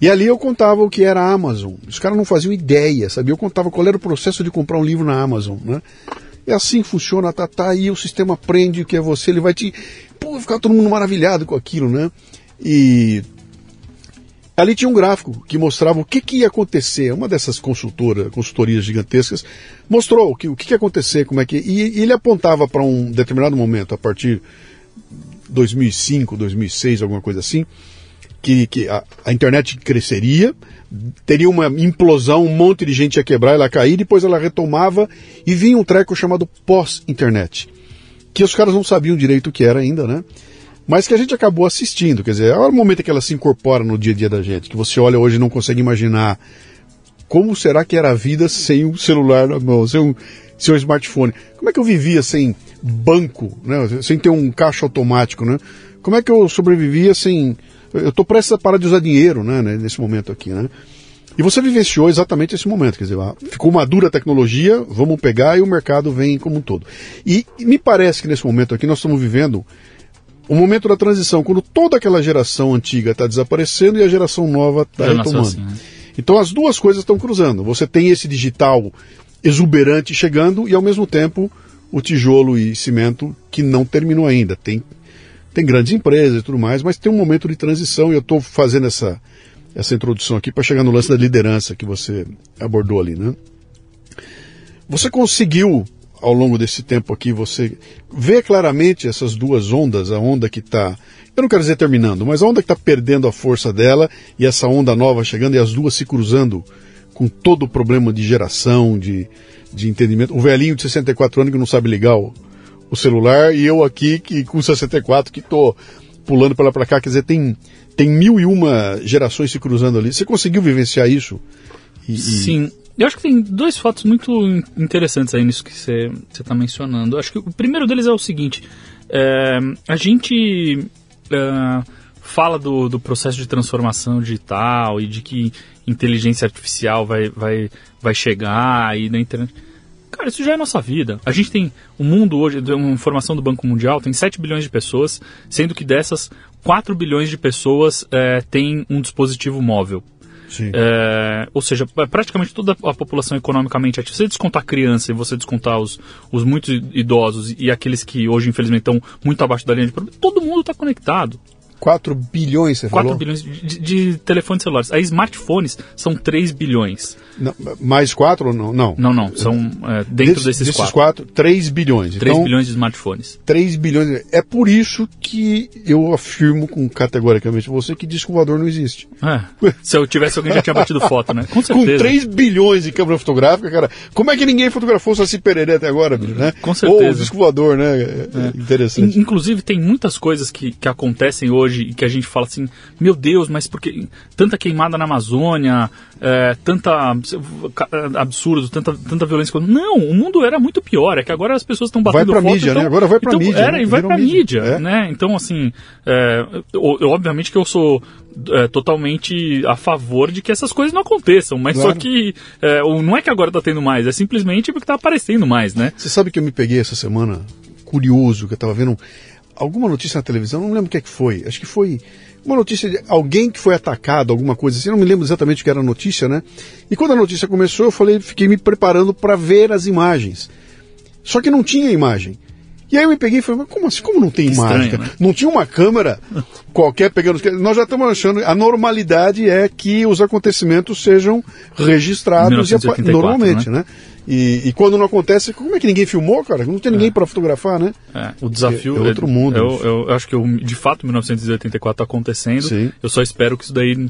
E ali eu contava o que era a Amazon. Os caras não faziam ideia, sabia? Eu contava qual era o processo de comprar um livro na Amazon, né? É assim que funciona, tá, tá aí o sistema aprende o que é você, ele vai te... Pô, ficar todo mundo maravilhado com aquilo, né? E Ali tinha um gráfico que mostrava o que, que ia acontecer. Uma dessas consultora, consultorias gigantescas mostrou o que, o que, ia acontecer, como é que. E, e ele apontava para um determinado momento, a partir de 2005, 2006, alguma coisa assim, que, que a, a, internet cresceria, teria uma implosão, um monte de gente ia quebrar, ela cair, depois ela retomava e vinha um treco chamado pós-internet, que os caras não sabiam direito o que era ainda, né? Mas que a gente acabou assistindo. Quer dizer, é o momento que ela se incorpora no dia a dia da gente, que você olha hoje e não consegue imaginar como será que era a vida sem um celular na mão, sem um, sem um smartphone. Como é que eu vivia sem banco, né? sem ter um caixa automático, né? Como é que eu sobrevivia sem... Eu estou prestes a parar de usar dinheiro né, nesse momento aqui, né? E você vivenciou exatamente esse momento, quer dizer, ficou madura a tecnologia, vamos pegar e o mercado vem como um todo. E me parece que nesse momento aqui nós estamos vivendo o momento da transição, quando toda aquela geração antiga está desaparecendo e a geração nova está retomando. Assim, né? Então as duas coisas estão cruzando. Você tem esse digital exuberante chegando e ao mesmo tempo o tijolo e cimento que não terminou ainda. Tem, tem grandes empresas e tudo mais, mas tem um momento de transição e eu estou fazendo essa, essa introdução aqui para chegar no lance da liderança que você abordou ali, né? Você conseguiu ao longo desse tempo aqui, você vê claramente essas duas ondas, a onda que está, eu não quero dizer terminando, mas a onda que está perdendo a força dela e essa onda nova chegando e as duas se cruzando com todo o problema de geração, de, de entendimento. O velhinho de 64 anos que não sabe ligar o, o celular e eu aqui que com 64 que estou pulando para lá para cá, quer dizer, tem, tem mil e uma gerações se cruzando ali. Você conseguiu vivenciar isso? E, Sim, eu acho que tem dois fatos muito interessantes aí nisso que você está mencionando. Eu acho que o primeiro deles é o seguinte: é, a gente é, fala do, do processo de transformação digital e de que inteligência artificial vai, vai, vai chegar e na internet. Cara, isso já é nossa vida. A gente tem o mundo hoje, uma informação do Banco Mundial, tem 7 bilhões de pessoas, sendo que dessas, 4 bilhões de pessoas é, têm um dispositivo móvel. É, ou seja, praticamente toda a população economicamente ativa. Se você descontar a criança e você descontar os, os muito idosos e aqueles que hoje, infelizmente, estão muito abaixo da linha de pobreza, todo mundo está conectado. 4 bilhões, você 4 falou? 4 bilhões de, de, telefones celulares. Aí smartphones são 3 bilhões. Não, mais 4 ou não? Não, não. não são é, dentro Des, desses, desses 4. 3 bilhões. 3 então, bilhões de smartphones. 3 bilhões. É por isso que eu afirmo com categoricamente você que disco voador não existe. É, se eu tivesse alguém já tinha batido foto, né? Com certeza. Com 3 bilhões de câmera fotográfica, cara, como é que ninguém fotografou Saci Pererê até agora, bicho, né? Com certeza. Ou o disco voador, né? É, é. Interessante. Inclusive, tem muitas coisas que, que acontecem hoje e que a gente fala assim, meu Deus, mas porque tanta queimada na Amazônia, é, tanta absurdo, tanta, tanta violência. Não, o mundo era muito pior. É que agora as pessoas estão batendo vai pra foto, mídia, então, né? Agora vai pra então, mídia. Era né? e vai pra mídia, mídia é. né? Então, assim, é, eu, obviamente que eu sou é, totalmente a favor de que essas coisas não aconteçam, mas claro. só que é, não é que agora está tendo mais, é simplesmente porque está aparecendo mais, né? Você sabe que eu me peguei essa semana curioso, que eu estava vendo alguma notícia na televisão, não lembro o que, é que foi, acho que foi uma notícia de alguém que foi atacado, alguma coisa assim, não me lembro exatamente o que era a notícia, né? E quando a notícia começou, eu falei, fiquei me preparando para ver as imagens. Só que não tinha imagem. E aí eu me peguei e falei, mas como assim? Como não tem? Estranho, né? Não tinha uma câmera qualquer pegando. Nós já estamos achando. A normalidade é que os acontecimentos sejam registrados 1984, normalmente, né? né? E, e, quando não acontece, como é que ninguém filmou, cara? Não tem ninguém é. para fotografar, né? É. O desafio é, é outro mundo. Eu, eu, eu, acho que eu, de fato 1984 está acontecendo. Sim. Eu só espero que isso daí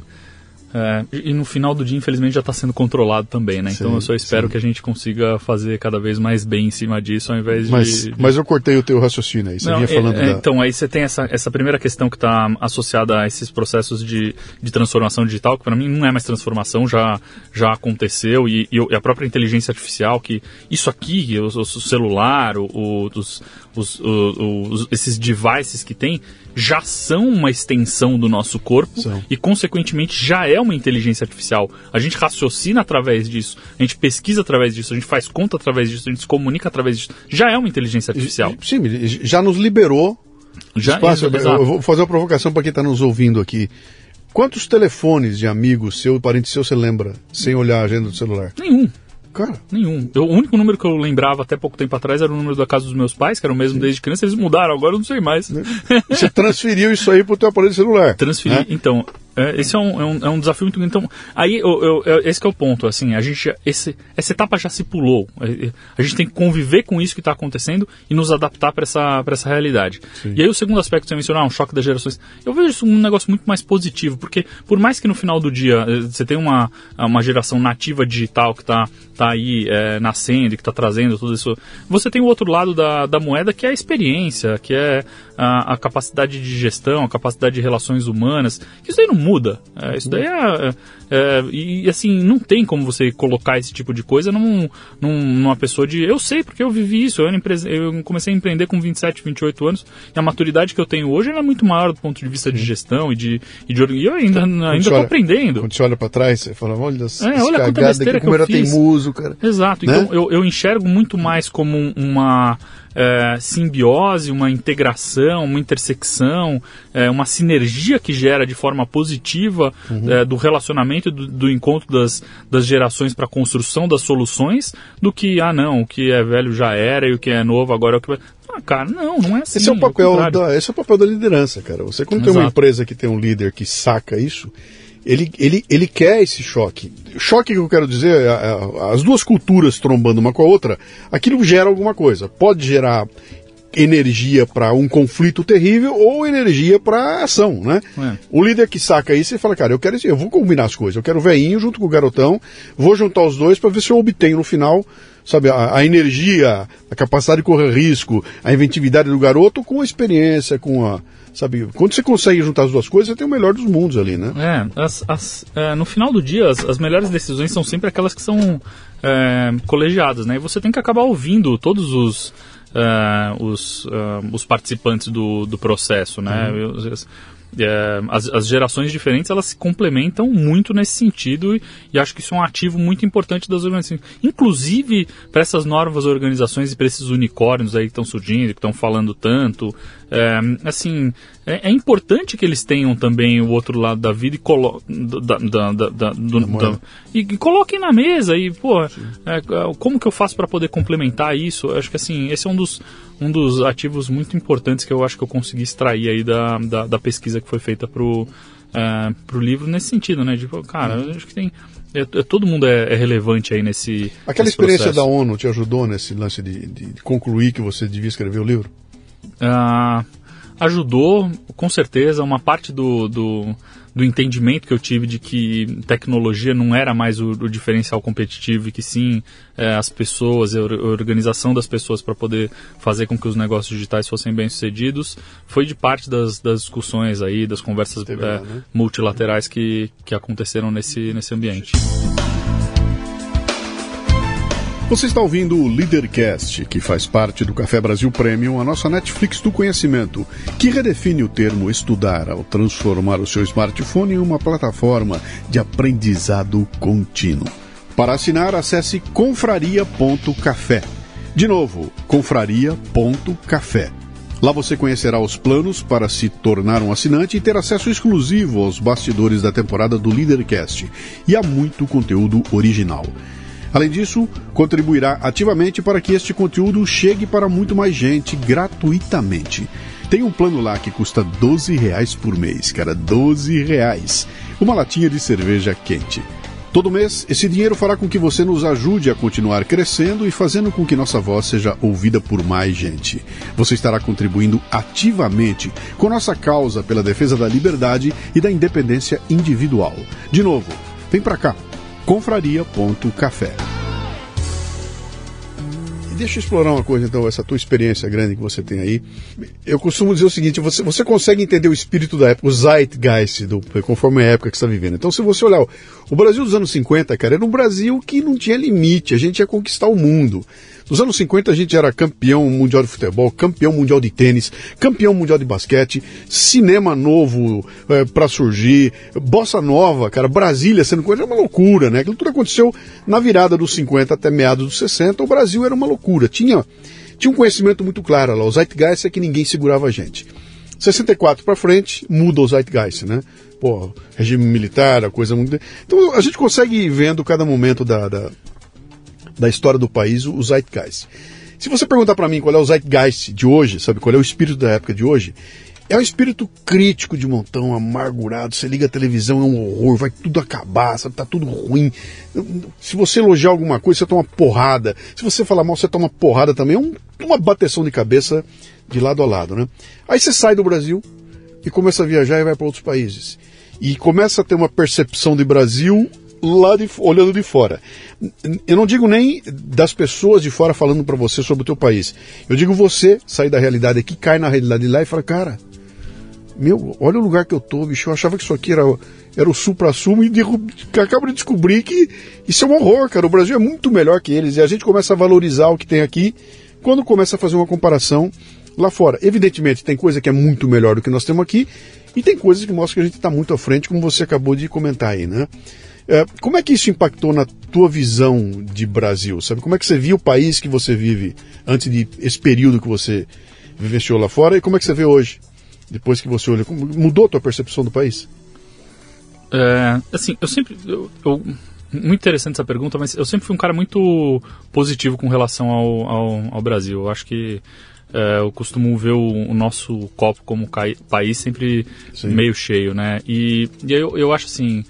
é, e no final do dia, infelizmente, já está sendo controlado também, né? Então sim, eu só espero sim. que a gente consiga fazer cada vez mais bem em cima disso, ao invés mas, de, Mas eu cortei o teu raciocínio aí, você Não, vinha falando é, da... Então, aí você tem essa, essa primeira questão que está associada a esses processos de, de transformação digital, que para mim não é mais transformação, já, já aconteceu, e, e, a própria inteligência artificial, que isso aqui, o, o celular, o, os, os, os, esses devices que tem, já são uma extensão do nosso corpo e, consequentemente, já é uma inteligência artificial. A gente raciocina através disso, a gente pesquisa através disso, a gente faz conta através disso, a gente se comunica através disso. Já é uma inteligência artificial. Sim, já nos liberou. Já espaço. É, eu vou fazer uma provocação para quem está nos ouvindo aqui. Quantos telefones de amigos seu, parente seu, você lembra sem olhar a agenda do celular? Nenhum. Cara. Nenhum. Eu, o único número que eu lembrava até pouco tempo atrás era o número da casa dos meus pais, que era o mesmo desde criança. Eles mudaram, agora eu não sei mais. Você transferiu isso aí pro teu aparelho celular. Transferi. Né? Então, É, esse é um, é, um, é um desafio muito grande. Então, aí eu, eu, esse é o ponto. Assim, a gente, esse, essa etapa já se pulou. A gente tem que conviver com isso que está acontecendo e nos adaptar para essa, essa realidade. Sim. E aí o segundo aspecto que você mencionou, ah, um choque das gerações. Eu vejo isso um negócio muito mais positivo, porque por mais que no final do dia eh, você tenha uma, uma geração nativa digital que está tá aí é, nascendo, que está trazendo tudo isso, você tem o outro lado da, da moeda que é a experiência, que é a, a capacidade de gestão, a capacidade de relações humanas. Isso aí não muda. É, isso daí é, é, e assim, não tem como você colocar esse tipo de coisa num, num, numa pessoa de. Eu sei porque eu vivi isso. Eu, eu, comecei a empreender com 27, 28 anos e a maturidade que eu tenho hoje é muito maior do ponto de vista de gestão e de. E, de, e eu ainda estou aprendendo. Quando você olha para trás, você fala, olha, é, olha quanta besteira que, que eu era fiz. teimoso, cara. Exato. Né? Então eu, eu enxergo muito mais como uma é, simbiose, uma integração, uma intersecção, é, uma sinergia que gera de forma positiva uhum. é, do relacionamento, do, do, encontro das, das gerações para a construção das soluções, do que, ah não, o que é velho já era e o que é novo agora é o que vai... Ah, cara, não, não é assim. Esse é o papel, da, esse é o papel da liderança, cara. Você quando Exato. tem uma empresa que tem um líder que saca isso, ele, ele, ele quer esse choque. Choque que eu quero dizer, é, é, as duas culturas trombando uma com a outra, aquilo gera alguma coisa. Pode gerar energia para um conflito terrível ou energia para ação, né? É. O líder que saca isso e fala, cara, eu quero, eu vou combinar as coisas. Eu quero o veinho junto com o garotão, vou juntar os dois para ver se eu obtenho no final, sabe, a, a, energia, a capacidade de correr risco, a inventividade do garoto com a experiência, com a Sabe, quando você consegue juntar as duas coisas, você tem o melhor dos mundos ali, né? É, as, as, é, no final do dia, as, as, melhores decisões são sempre aquelas que são é, colegiadas, né? E você tem que acabar ouvindo todos os, é, os, é, os participantes do, do processo, né? Uhum. É, as, as, gerações diferentes elas se complementam muito nesse sentido e, e, acho que isso é um ativo muito importante das organizações. Inclusive para essas novas organizações e para esses unicórnios aí que estão surgindo, que estão falando tanto, é, assim, é, é, importante que eles tenham também o outro lado da vida e, colo da, da, da, do, e, e, coloquem na mesa e, pô, é, como que eu faço para poder complementar isso? Eu acho que assim, esse é um dos, um dos ativos muito importantes que eu acho que eu consegui extrair aí da, da, da pesquisa que foi feita pro, é, pro livro nesse sentido, né? Tipo, cara, eu acho que tem. É, é, todo mundo é, é, relevante aí nesse. Aquela nesse experiência processo. da ONU te ajudou nesse lance de, de, de concluir que você devia escrever o livro? Ah, ajudou, com certeza, uma parte do, do, do, entendimento que eu tive de que tecnologia não era mais o, o diferencial competitivo e que sim é, as pessoas, a organização das pessoas para poder fazer com que os negócios digitais fossem bem sucedidos, foi de parte das, das discussões aí, das conversas é, né? multilaterais que, que aconteceram nesse, nesse ambiente. Você está ouvindo o Leadercast, que faz parte do Café Brasil Premium, a nossa Netflix do conhecimento, que redefine o termo estudar ao transformar o seu smartphone em uma plataforma de aprendizado contínuo. Para assinar, acesse confraria.café. De novo, confraria.café. Lá você conhecerá os planos para se tornar um assinante e ter acesso exclusivo aos bastidores da temporada do Leadercast e a muito conteúdo original. Além disso, contribuirá ativamente para que este conteúdo chegue para muito mais gente gratuitamente. Tem um plano lá que custa 12 reais por mês, cara, 12 reais. Uma latinha de cerveja quente. Todo mês, esse dinheiro fará com que você nos ajude a continuar crescendo e fazendo com que nossa voz seja ouvida por mais gente. Você estará contribuindo ativamente com nossa causa pela defesa da liberdade e da independência individual. De novo, vem para cá confraria.café. Deixa eu explorar uma coisa, então, essa tua experiência grande que você tem aí. Eu costumo dizer o seguinte: você, você consegue entender o espírito da época, o zeitgeist, do, conforme a época que está vivendo. Então, se você olhar, o Brasil dos anos 50, cara, era um Brasil que não tinha limite, a gente ia conquistar o mundo. Nos anos 50 a gente era campeão mundial de futebol, campeão mundial de tênis, campeão mundial de basquete, cinema novo é, para surgir, bossa nova, cara, Brasília sendo coisa, é uma loucura, né? Aquilo tudo aconteceu na virada dos 50 até meados dos 60, o Brasil era uma loucura. Tinha, tinha um conhecimento muito claro lá, o Zeitgeist é que ninguém segurava a gente. 64 para frente, muda o Zeitgeist, né? Pô, regime militar, a coisa muito. Então a gente consegue ir vendo cada momento da, da da história do país, o Zeitgeist. Se você perguntar para mim qual é o Zeitgeist de hoje, sabe qual é o espírito da época de hoje, É um espírito crítico de montão, amargurado. Você liga a televisão, é um horror, vai tudo acabar, sabe? tá tudo ruim. Se você elogiar alguma coisa, você toma porrada. Se você falar mal, você toma porrada também. É um, uma bateção de cabeça de lado a lado, né? Aí você sai do Brasil e começa a viajar e vai para outros países. E começa a ter uma percepção de Brasil lá de, olhando de fora. Eu não digo nem das pessoas de fora falando para você sobre o teu país. Eu digo você sair da realidade aqui, cai na realidade de lá e fala, cara, meu, olha o lugar que eu tô, bicho. Eu achava que isso aqui era, era o supra-sumo e acabo de descobrir que isso é um horror, cara. O Brasil é muito melhor que eles e a gente começa a valorizar o que tem aqui quando começa a fazer uma comparação lá fora. Evidentemente, tem coisa que é muito melhor do que nós temos aqui e tem coisas que mostram que a gente está muito à frente, como você acabou de comentar aí, né? É, como é que isso impactou na tua visão de Brasil? Sabe como é que você viu o país que você vive antes de esse período que você vivenciou lá fora e como é que você vê hoje? Depois que você olha, mudou a tua percepção do país? É, assim, eu sempre. Eu, eu, muito interessante essa pergunta, mas eu sempre fui um cara muito positivo com relação ao, ao, ao Brasil. Eu acho que é, eu costumo ver o, o nosso copo como país sempre Sim. meio cheio, né? E, e eu, eu acho assim.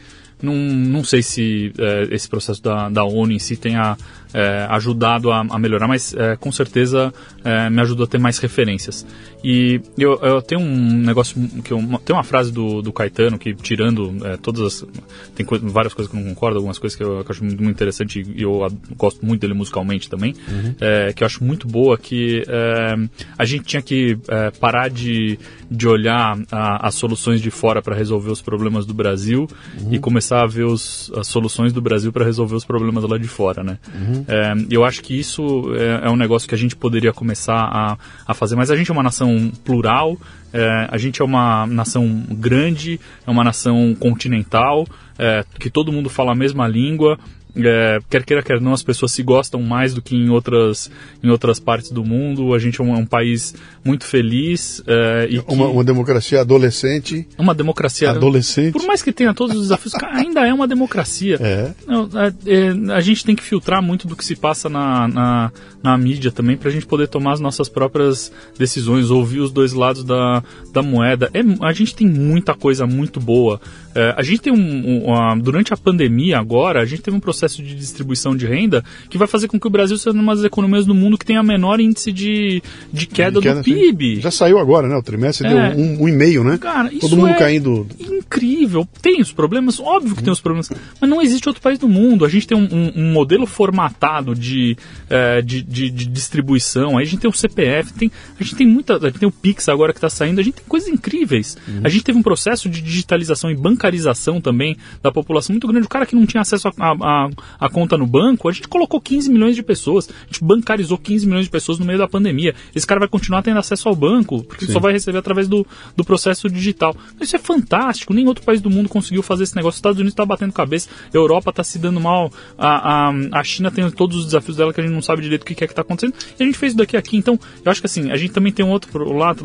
Não, não sei se é, esse processo da, da ONU em si tenha é, ajudado a, a, melhorar, mas é, com certeza é, me ajudou a ter mais referências. E eu, eu tenho um negócio que eu, tem uma frase do, do Caetano que tirando é, todas as tem várias coisas que eu não concordo, algumas coisas que eu, que eu acho muito, muito, interessante e eu gosto muito dele musicalmente também, uhum. É, que eu acho muito boa que é, a gente tinha que parar de, de olhar a, as soluções de fora para resolver os problemas do Brasil uhum. e começar a ver os, as soluções do Brasil para resolver os problemas lá de fora, né? Uhum. É, eu acho que isso é, é, um negócio que a gente poderia começar a, a fazer, mas a gente é uma nação plural, é, a gente é uma nação grande, é uma nação continental, é, que todo mundo fala a mesma língua, é, quer queira, quer não, as pessoas se gostam mais do que em outras, em outras partes do mundo. A gente é um, é um país muito feliz. É, e uma, uma, democracia adolescente. Uma democracia. Adolescente. Por mais que tenha todos os desafios, ainda é uma democracia. É. Não, a, é, é, a, gente tem que filtrar muito do que se passa na, na, na mídia também para a gente poder tomar as nossas próprias decisões, ouvir os dois lados da, da moeda. É, a gente tem muita coisa muito boa. É, a gente tem um, um uma, durante a pandemia agora, a gente teve um processo de distribuição de renda que vai fazer com que o Brasil seja uma das economias do mundo que tenha menor índice de, de queda, de queda do PIB. Já saiu agora, né? O trimestre é, deu um, um e meio, né? Cara, Todo mundo é caindo. Incrível. Tem os problemas, óbvio que tem os problemas, mas não existe outro país do mundo. A gente tem um, um, modelo formatado de, é, de, de, de, distribuição, aí a gente tem o CPF, tem, a gente tem muita. A gente tem o Pix agora que está saindo, a gente tem coisas incríveis. Uhum. A gente teve um processo de digitalização e banca bancarização também da população muito grande. O cara que não tinha acesso a, a, conta no banco, a gente colocou 15 milhões de pessoas, a gente bancarizou 15 milhões de pessoas no meio da pandemia. Esse cara vai continuar tendo acesso ao banco, porque Sim. só vai receber através do, do processo digital. Isso é fantástico, nem outro país do mundo conseguiu fazer esse negócio. Os Estados Unidos está batendo cabeça, a Europa está se dando mal, a, a, a China tem todos os desafios dela que a gente não sabe direito o que é que está acontecendo, e a gente fez isso daqui aqui. Então, eu acho que assim, a gente também tem um outro lado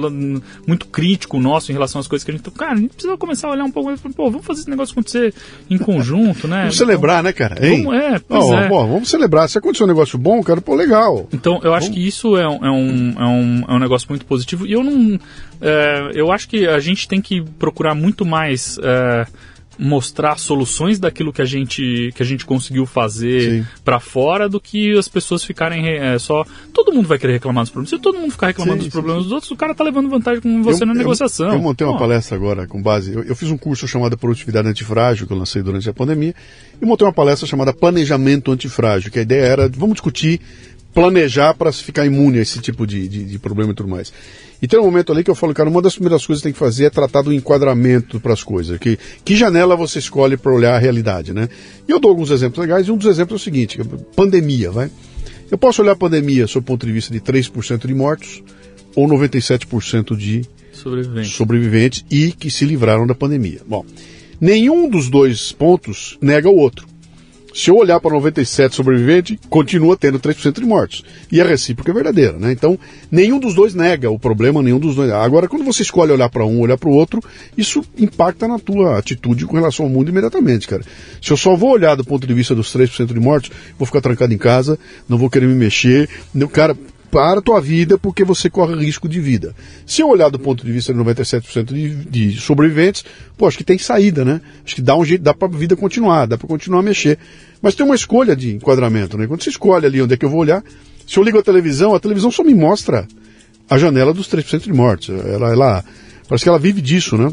muito crítico nosso em relação às coisas que a gente. Cara, a gente precisa começar a olhar um pouco, pô, vamos fazer esse negócio acontecer em conjunto, né? Vamos celebrar, né, cara? Hein? Vamos, é, oh, é. vamos celebrar. Se acontecer um negócio bom, cara, pô, legal. Então, eu acho vamos... que isso é, é, um, é, um, é um negócio muito positivo. E eu não. É, eu acho que a gente tem que procurar muito mais. É, mostrar soluções daquilo que a gente, que a gente conseguiu fazer para fora do que as pessoas ficarem é, só. Todo mundo vai querer reclamar dos problemas. Se todo mundo ficar reclamando sim, dos problemas sim. dos outros, o cara tá levando vantagem com você eu, na eu, negociação. Eu montei uma Pô. palestra agora com base. Eu, eu, fiz um curso chamado Produtividade Antifrágil, que eu lancei durante a pandemia, e montei uma palestra chamada Planejamento Antifrágil, que a ideia era, vamos discutir planejar para ficar imune a esse tipo de, de, de, problema e tudo mais. E tem um momento ali que eu falo, cara, uma das primeiras coisas que tem que fazer é tratar do enquadramento para as coisas. Que, que janela você escolhe para olhar a realidade, né? E eu dou alguns exemplos legais, e um dos exemplos é o seguinte, pandemia, vai? Eu posso olhar a pandemia sob o ponto de vista de 3% de mortos ou 97% de sobreviventes. sobreviventes e que se livraram da pandemia. Bom, nenhum dos dois pontos nega o outro. Se eu olhar para 97 sobreviventes, continua tendo 3% de mortos. E a recíproca é verdadeira, né? Então, nenhum dos dois nega o problema, nenhum dos dois. Agora, quando você escolhe olhar para um, olhar para o outro, isso impacta na tua atitude com relação ao mundo imediatamente, cara. Se eu só vou olhar do ponto de vista dos 3% de mortos, vou ficar trancado em casa, não vou querer me mexer. Cara, para a tua vida porque você corre risco de vida. Se eu olhar do ponto de vista de 97% de, de sobreviventes, pô, acho que tem saída, né? Acho que dá um jeito, dá para a vida continuar, dá para continuar a mexer. Mas tem uma escolha de enquadramento, né? Quando você escolhe ali onde é que eu vou olhar, se eu ligo a televisão, a televisão só me mostra a janela dos 3% de mortes. Ela, ela, parece que ela vive disso, né?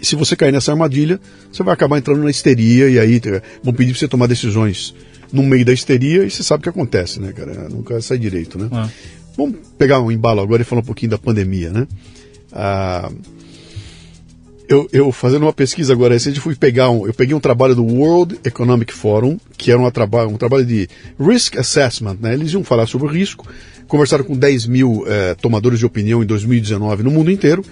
E se você cair nessa armadilha, você vai acabar entrando na histeria e aí vão pedir para você tomar decisões no meio da histeria e você sabe o que acontece, né, cara? Nunca sai direito, né? É. Vamos pegar um embalo agora e falar um pouquinho da pandemia, né? Ah, eu, eu, fazendo uma pesquisa agora recente, fui pegar um, eu peguei um trabalho do World Economic Forum, que era um, traba, um trabalho de risk assessment, né? Eles iam falar sobre o risco, conversaram com 10 mil eh, tomadores de opinião em 2019 no mundo inteiro,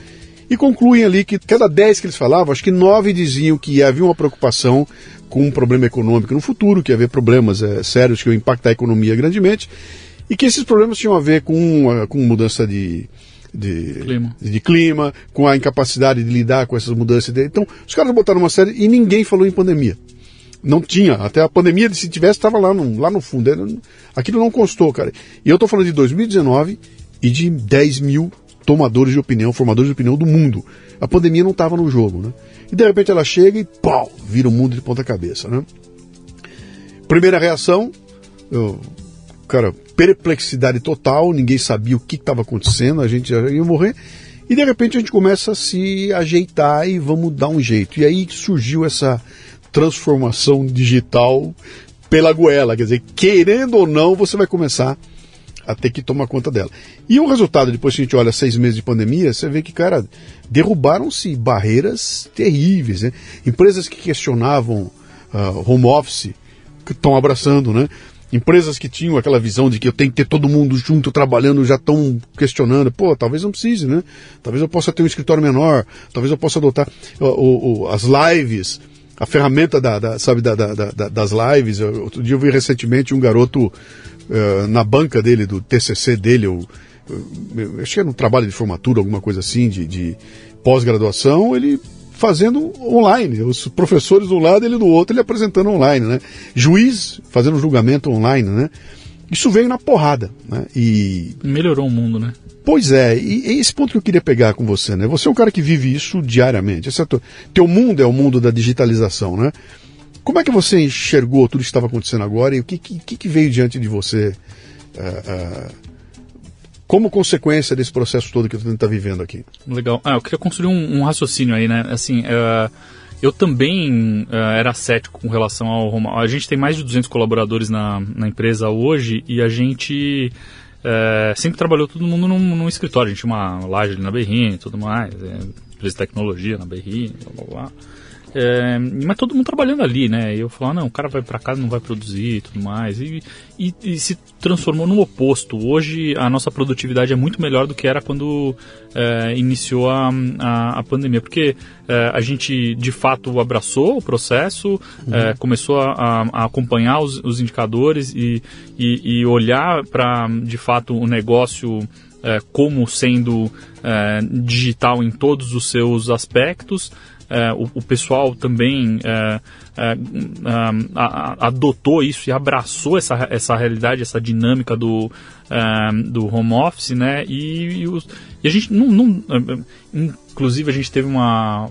e concluem ali que cada 10 que eles falavam, acho que 9 diziam que havia uma preocupação com um problema econômico no futuro, que ia haver problemas eh, sérios que iam impactar a economia grandemente, e que esses problemas tinham a ver com, uh, com mudança de, de clima. de clima, com a incapacidade de lidar com essas mudanças. De... Então, os caras botaram uma série e ninguém falou em pandemia. Não tinha, até a pandemia, se tivesse, estava lá no, lá no fundo. Era, aquilo não constou, cara. E eu estou falando de 2019 e de 10 mil tomadores de opinião, formadores de opinião do mundo. A pandemia não estava no jogo, né? E de repente ela chega e pau, vira o mundo de ponta cabeça, né? Primeira reação, eu, cara, perplexidade total, ninguém sabia o que estava acontecendo, a gente já ia morrer. E de repente a gente começa a se ajeitar e vamos dar um jeito. E aí surgiu essa transformação digital pela goela, quer dizer, querendo ou não, você vai começar a ter que tomar conta dela. E o resultado, depois que a gente olha seis meses de pandemia, você vê que, cara, derrubaram-se barreiras terríveis. Né? Empresas que questionavam uh, home office estão abraçando, né? Empresas que tinham aquela visão de que eu tenho que ter todo mundo junto trabalhando já estão questionando. Pô, talvez não precise, né? Talvez eu possa ter um escritório menor, talvez eu possa adotar o, o, as lives, a ferramenta da, da sabe, da, da, das lives. Outro dia eu vi recentemente um garoto uh, na banca dele, do TCC dele, eu, eu, acho que era um trabalho de formatura, alguma coisa assim, de, de pós-graduação, ele fazendo online, os professores de um lado, ele do outro, ele apresentando online, né? Juiz fazendo julgamento online, né? Isso veio na porrada, né? E melhorou o mundo, né? Pois é, e é esse ponto que eu queria pegar com você, né? Você é um cara que vive isso diariamente, exceto teu mundo é o mundo da digitalização, né? Como é que você enxergou tudo que estava acontecendo agora e o que, que, que veio diante de você uh, uh, como consequência desse processo todo que você está vivendo aqui? Legal. Ah, eu queria construir um, um raciocínio aí, né? Assim, uh, eu também era cético com relação ao home A gente tem mais de 200 colaboradores na, na empresa hoje e a gente sempre trabalhou todo mundo num, num, escritório. A gente tinha uma laje ali na Berrini e tudo mais, é, empresa de tecnologia na Berrini, blá blá blá. É, mas todo mundo trabalhando ali, né? E eu falava, não, o cara vai para casa, não vai produzir e tudo mais. E, e, e, se transformou no oposto. Hoje a nossa produtividade é muito melhor do que era quando é, iniciou a, a, a, pandemia. Porque é, a gente de fato abraçou o processo, uhum. É, começou a, a, acompanhar os, os indicadores e, e, e olhar para de fato o negócio. É, como sendo é, digital em todos os seus aspectos, o, o, pessoal também é, é, adotou isso e abraçou essa, essa realidade, essa dinâmica do, do home office, né? E, e, os, e a gente não, não, inclusive a gente teve uma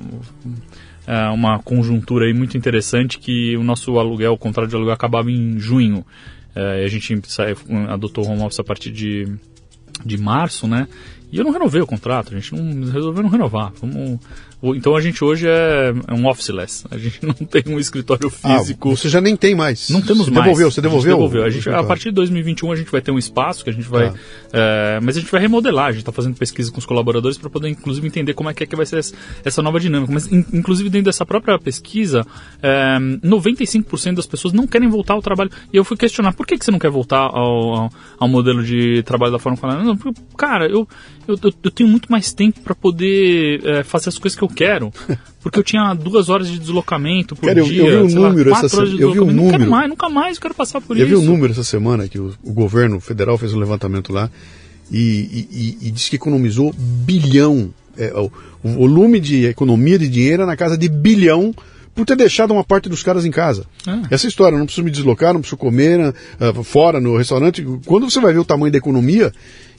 uma conjuntura aí muito interessante que o nosso aluguel, o contrato de aluguel acabava em junho. a gente adotou o home office a partir de, de março, né? E eu não renovei o contrato, a gente não resolveu não renovar. Vamos então a gente hoje é, é um officeless. A gente não tem um escritório ah, físico. Ah, você já nem tem mais. Não temos você mais. Devolveu, você devolveu? A devolveu. A, gente, a partir de 2021 a gente vai ter um espaço que a gente vai. Ah. É, mas a gente vai remodelar. A gente está fazendo pesquisa com os colaboradores para poder, inclusive, entender como é que, é que vai ser essa nova dinâmica. Mas, in, inclusive, dentro dessa própria pesquisa, é, 95% das pessoas não querem voltar ao trabalho. E eu fui questionar por que, que você não quer voltar ao, ao, ao modelo de trabalho da forma que Não, cara, eu, eu, eu, tenho muito mais tempo para poder é, fazer as coisas que eu quero. Porque eu tinha duas horas de deslocamento por Cara, dia. Eu, eu vi um número essa semana. Eu vi um número. Não quero mais, nunca mais eu quero passar por eu isso. Eu vi um número essa semana que o, o governo federal fez um levantamento lá e, e, e, e disse que economizou bilhão. É, o, o, volume de economia de dinheiro é na casa de bilhão por ter deixado uma parte dos caras em casa. Ah. Essa história, não preciso me deslocar, não preciso comer uh, fora, no restaurante. Quando você vai ver o tamanho da economia,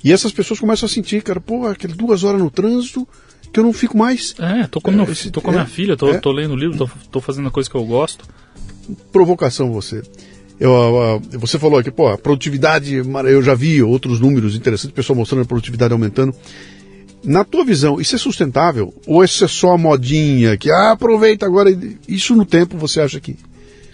e essas pessoas começam a sentir, cara, pô, aquelas duas horas no trânsito que eu não fico mais. É, tô com, meu, esse, tô com a minha é, filha, tô, é. tô lendo livro, tô, tô fazendo a coisa que eu gosto. Provocação você. Eu, você falou aqui, pô, a produtividade, eu já vi outros números interessantes, pessoal mostrando a produtividade aumentando. Na tua visão, isso é sustentável? Ou isso é só a modinha que ah, aproveita agora? Isso no tempo você acha que.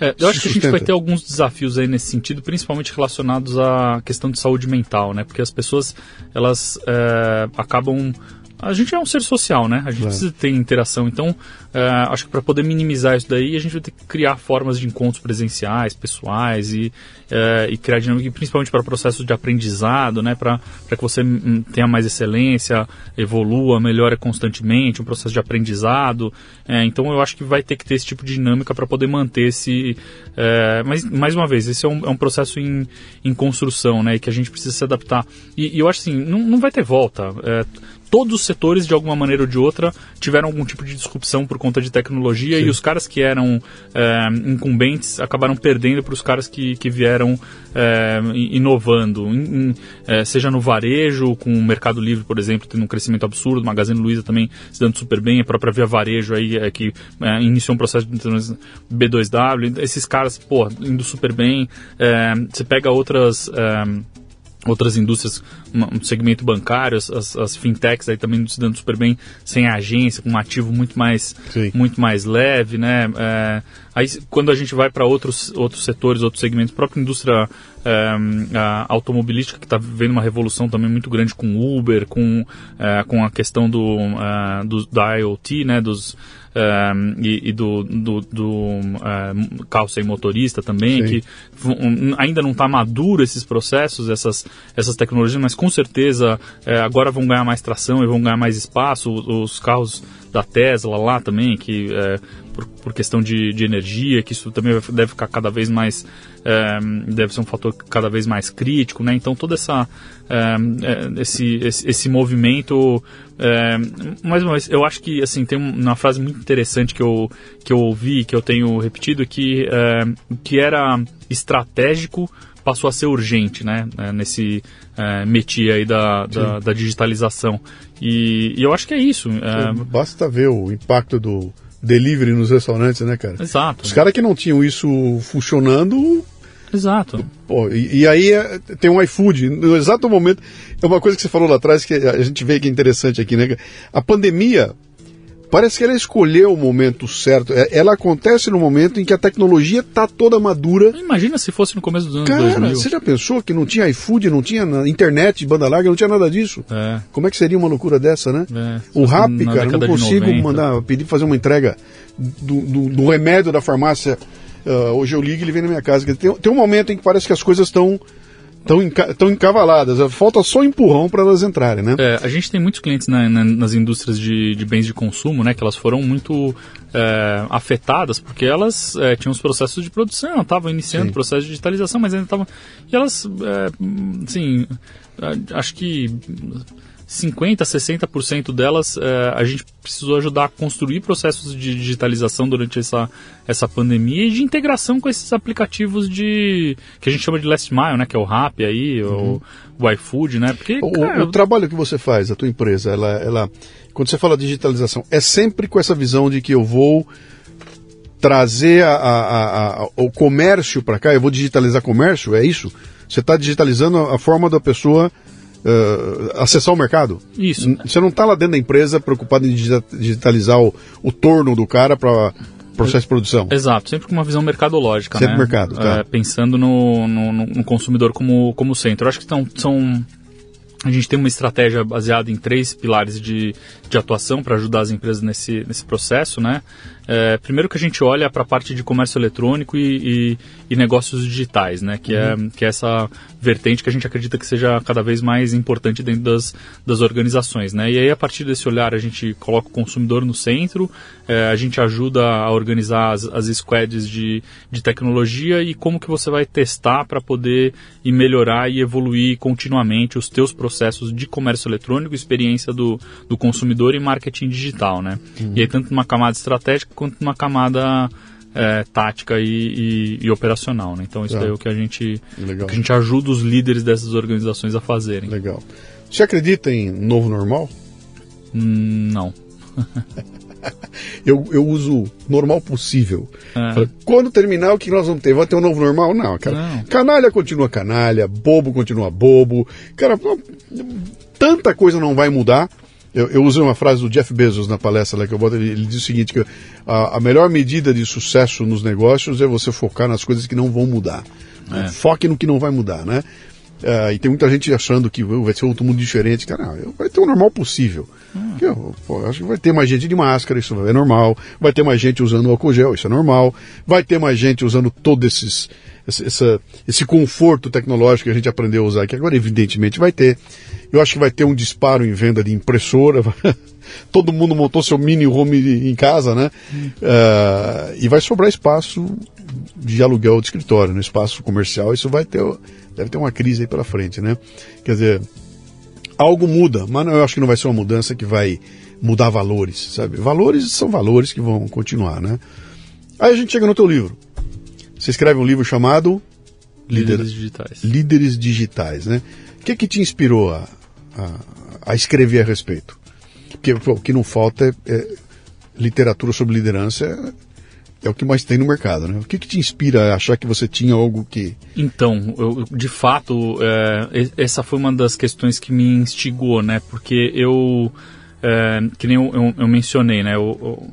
É, eu acho que a gente vai ter alguns desafios aí nesse sentido, principalmente relacionados à questão de saúde mental, né? Porque as pessoas elas é, acabam a gente é um ser social, né? A gente precisa ter interação. Então, uh, acho que para poder minimizar isso daí, a gente vai ter que criar formas de encontros presenciais, pessoais e, uh, e criar dinâmica, principalmente para processos de aprendizado, né? Para que você hum, tenha mais excelência, evolua, melhore constantemente, um processo de aprendizado. Uh, então, eu acho que vai ter que ter esse tipo de dinâmica para poder manter esse. mas, mais uma vez, esse é um, é um processo em, em construção, né? E que a gente precisa se adaptar. E, e eu acho assim, não, não vai ter volta todos os setores, de alguma maneira ou de outra, tiveram algum tipo de disrupção por conta de tecnologia Sim. e os caras que eram é, incumbentes acabaram perdendo para os caras que, que vieram é, inovando, in, in, é, seja no varejo, com o Mercado Livre, por exemplo, tendo um crescimento absurdo, Magazine Luiza também se dando super bem, a própria Via Varejo aí, é, que iniciou um processo de B2W, esses caras, pô, indo super bem, você pega outras outras indústrias, um segmento bancário, as, as, fintechs aí também se dando super bem sem agência, com um ativo muito mais, muito mais leve, né? É, aí quando a gente vai para outros, outros setores, outros segmentos, a própria indústria é, a automobilística que está vivendo uma revolução também muito grande com Uber, com, é, com a questão do, é, do, da IoT, né? Dos, um, e, e, do, do, do um, carro sem motorista também, Sim. que um, ainda não está maduro esses processos, essas, essas tecnologias, mas com certeza é, agora vão ganhar mais tração e vão ganhar mais espaço. Os, os carros da Tesla lá também, que é, por, por, questão de, de, energia, que isso também deve ficar cada vez mais, é, deve ser um fator cada vez mais crítico, né? Então toda essa é, é esse, esse, esse, movimento, é, mais uma vez, eu acho que assim tem uma frase muito interessante que eu que eu ouvi, que eu tenho repetido, que é, que era estratégico passou a ser urgente, né? Nesse é, métier aí da, da, da digitalização. E, e, eu acho que é isso. É... Basta ver o impacto do delivery nos restaurantes, né, cara? Exato. Os caras que não tinham isso funcionando. Exato. Pô, e, e, aí é, tem um iFood. No exato momento. É uma coisa que você falou lá atrás que a gente vê que é interessante aqui, né? A pandemia parece que ela escolheu o momento certo. É, ela acontece no momento em que a tecnologia está toda madura. Imagina se fosse no começo dos anos Cara, 2000. você já pensou que não tinha iFood, não tinha internet banda larga, não tinha nada disso? É. Como é que seria uma loucura dessa, né? É. O Rap, cara, não consigo mandar, pedir fazer uma entrega do, do, do remédio da farmácia. Uh, hoje eu ligo e ele vem na minha casa. Tem, tem um momento em que parece que as coisas estão estão enca encavaladas. Falta só empurrão para elas entrarem, né? É, a gente tem muitos clientes na, na, nas indústrias de, de, bens de consumo, né? Que elas foram muito é, afetadas porque elas é, tinham os processos de produção, estavam iniciando o processo de digitalização, mas ainda estavam... E elas, é, assim, acho que 50%, 60% delas é, a gente precisou ajudar a construir processos de digitalização durante essa, essa pandemia e de integração com esses aplicativos de que a gente chama de last mile, né, que é o Rappi aí, uhum. o, o iFood, né? Porque o, cara, o, trabalho que você faz, a tua empresa, ela, ela quando você fala digitalização, é sempre com essa visão de que eu vou trazer a, a, a, o comércio para cá, eu vou digitalizar comércio, é isso? Você está digitalizando a forma da pessoa uh, acessar o mercado. Isso. Você não está lá dentro da empresa preocupado em digitalizar o, o torno do cara para processo de produção. Exato, sempre com uma visão mercadológica, sempre né? mercado, tá. É, pensando no, no, no, consumidor como, como centro. Eu acho que são, são a gente tem uma estratégia baseada em três pilares de, de atuação para ajudar as empresas nesse, nesse processo, né? É, primeiro que a gente olha para a parte de comércio eletrônico e, e, e, negócios digitais, né? Que, é, uhum. é, que é essa vertente que a gente acredita que seja cada vez mais importante dentro das, das organizações, né? E aí, a partir desse olhar, a gente coloca o consumidor no centro, é, a gente ajuda a organizar as, as squads de, de tecnologia e como que você vai testar para poder ir melhorar e evoluir continuamente os teus processos processos de comércio eletrônico, experiência do, do consumidor e marketing digital, né? Uhum. E aí tanto numa camada estratégica quanto numa camada é, tática e, e, e, operacional, né? Então isso é. é o que a gente que a gente ajuda os líderes dessas organizações a fazerem. Legal. Você acredita em novo normal? Hum, não. eu, eu uso normal possível. É. Quando terminar, o que nós vamos ter? Vai ter um novo normal? Não, cara. Não. Canalha continua canalha, bobo continua bobo. Cara, tanta coisa não vai mudar. Eu, eu usei uma frase do Jeff Bezos na palestra lá que eu boto, ele, ele diz o seguinte, que a, a, melhor medida de sucesso nos negócios é você focar nas coisas que não vão mudar. É. Foque no que não vai mudar, né? Uh, e tem muita gente achando que vai ser outro mundo diferente. Cara, vai ter o normal possível. Hum. Eu, pô, acho que vai ter mais gente de máscara, isso é normal. Vai ter mais gente usando álcool gel, isso é normal. Vai ter mais gente usando todo esses, esse, essa, esse conforto tecnológico que a gente aprendeu a usar, que agora evidentemente vai ter. Eu acho que vai ter um disparo em venda de impressora. Todo mundo montou seu mini home em casa, né? Hum. Uh, e vai sobrar espaço de aluguel de escritório, no espaço comercial. Isso vai ter deve ter uma crise aí pela frente, né? Quer dizer, algo muda, mas eu acho que não vai ser uma mudança que vai mudar valores, sabe? Valores são valores que vão continuar, né? Aí a gente chega no teu livro. Você escreve um livro chamado Líderes Digitais. Líderes Digitais, né? O que que te inspirou a, a, a escrever a respeito? Porque o que não falta é, é literatura sobre liderança é o que mais tem no mercado, né? O que, que te inspira a achar que você tinha algo que... Então, eu, de fato, é, essa foi uma das questões que me instigou, né? Porque eu, é, que nem eu, eu, eu, mencionei, né? Eu, eu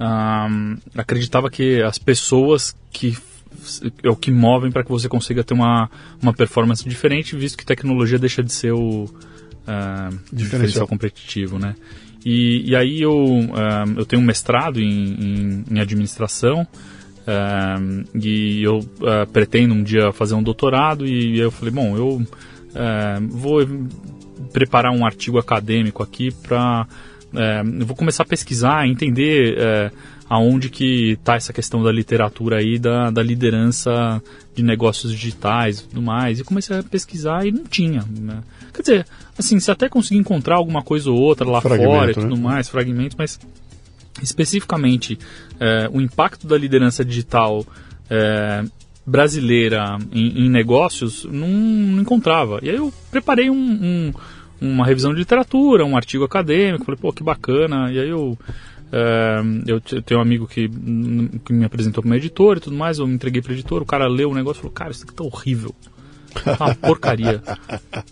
um, acreditava que as pessoas que é o que movem para que você consiga ter uma, uma performance diferente, visto que tecnologia deixa de ser o uh, diferencial. diferencial competitivo, né? E, e aí eu, uh, eu tenho um mestrado em, em, em administração uh, e eu uh, pretendo um dia fazer um doutorado e eu falei, bom, eu vou preparar um artigo acadêmico aqui para... eu vou começar a pesquisar, entender aonde que está essa questão da literatura aí, da, da liderança de negócios digitais e tudo mais. E comecei a pesquisar e não tinha. Né? Quer dizer, assim, você até conseguir encontrar alguma coisa ou outra lá Fragmento, fora e tudo né? mais, fragmentos, mas especificamente é, o impacto da liderança digital é, brasileira em, em negócios não, não, encontrava. E aí eu preparei um, um, uma revisão de literatura, um artigo acadêmico, falei, pô, que bacana. E aí eu é, eu tenho um amigo que, que me apresentou como editor e tudo mais, eu me entreguei para editor, o cara leu o negócio e falou, cara, isso aqui tá horrível. Tá uma porcaria.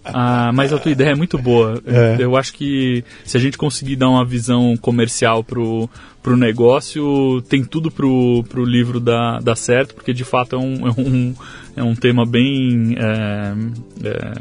Ah, mas a tua ideia é muito boa. É. Eu acho que se a gente conseguir dar uma visão comercial pro, pro negócio, tem tudo pro, pro livro dar, dar certo, porque de fato é um, é um, é um tema bem. É, é,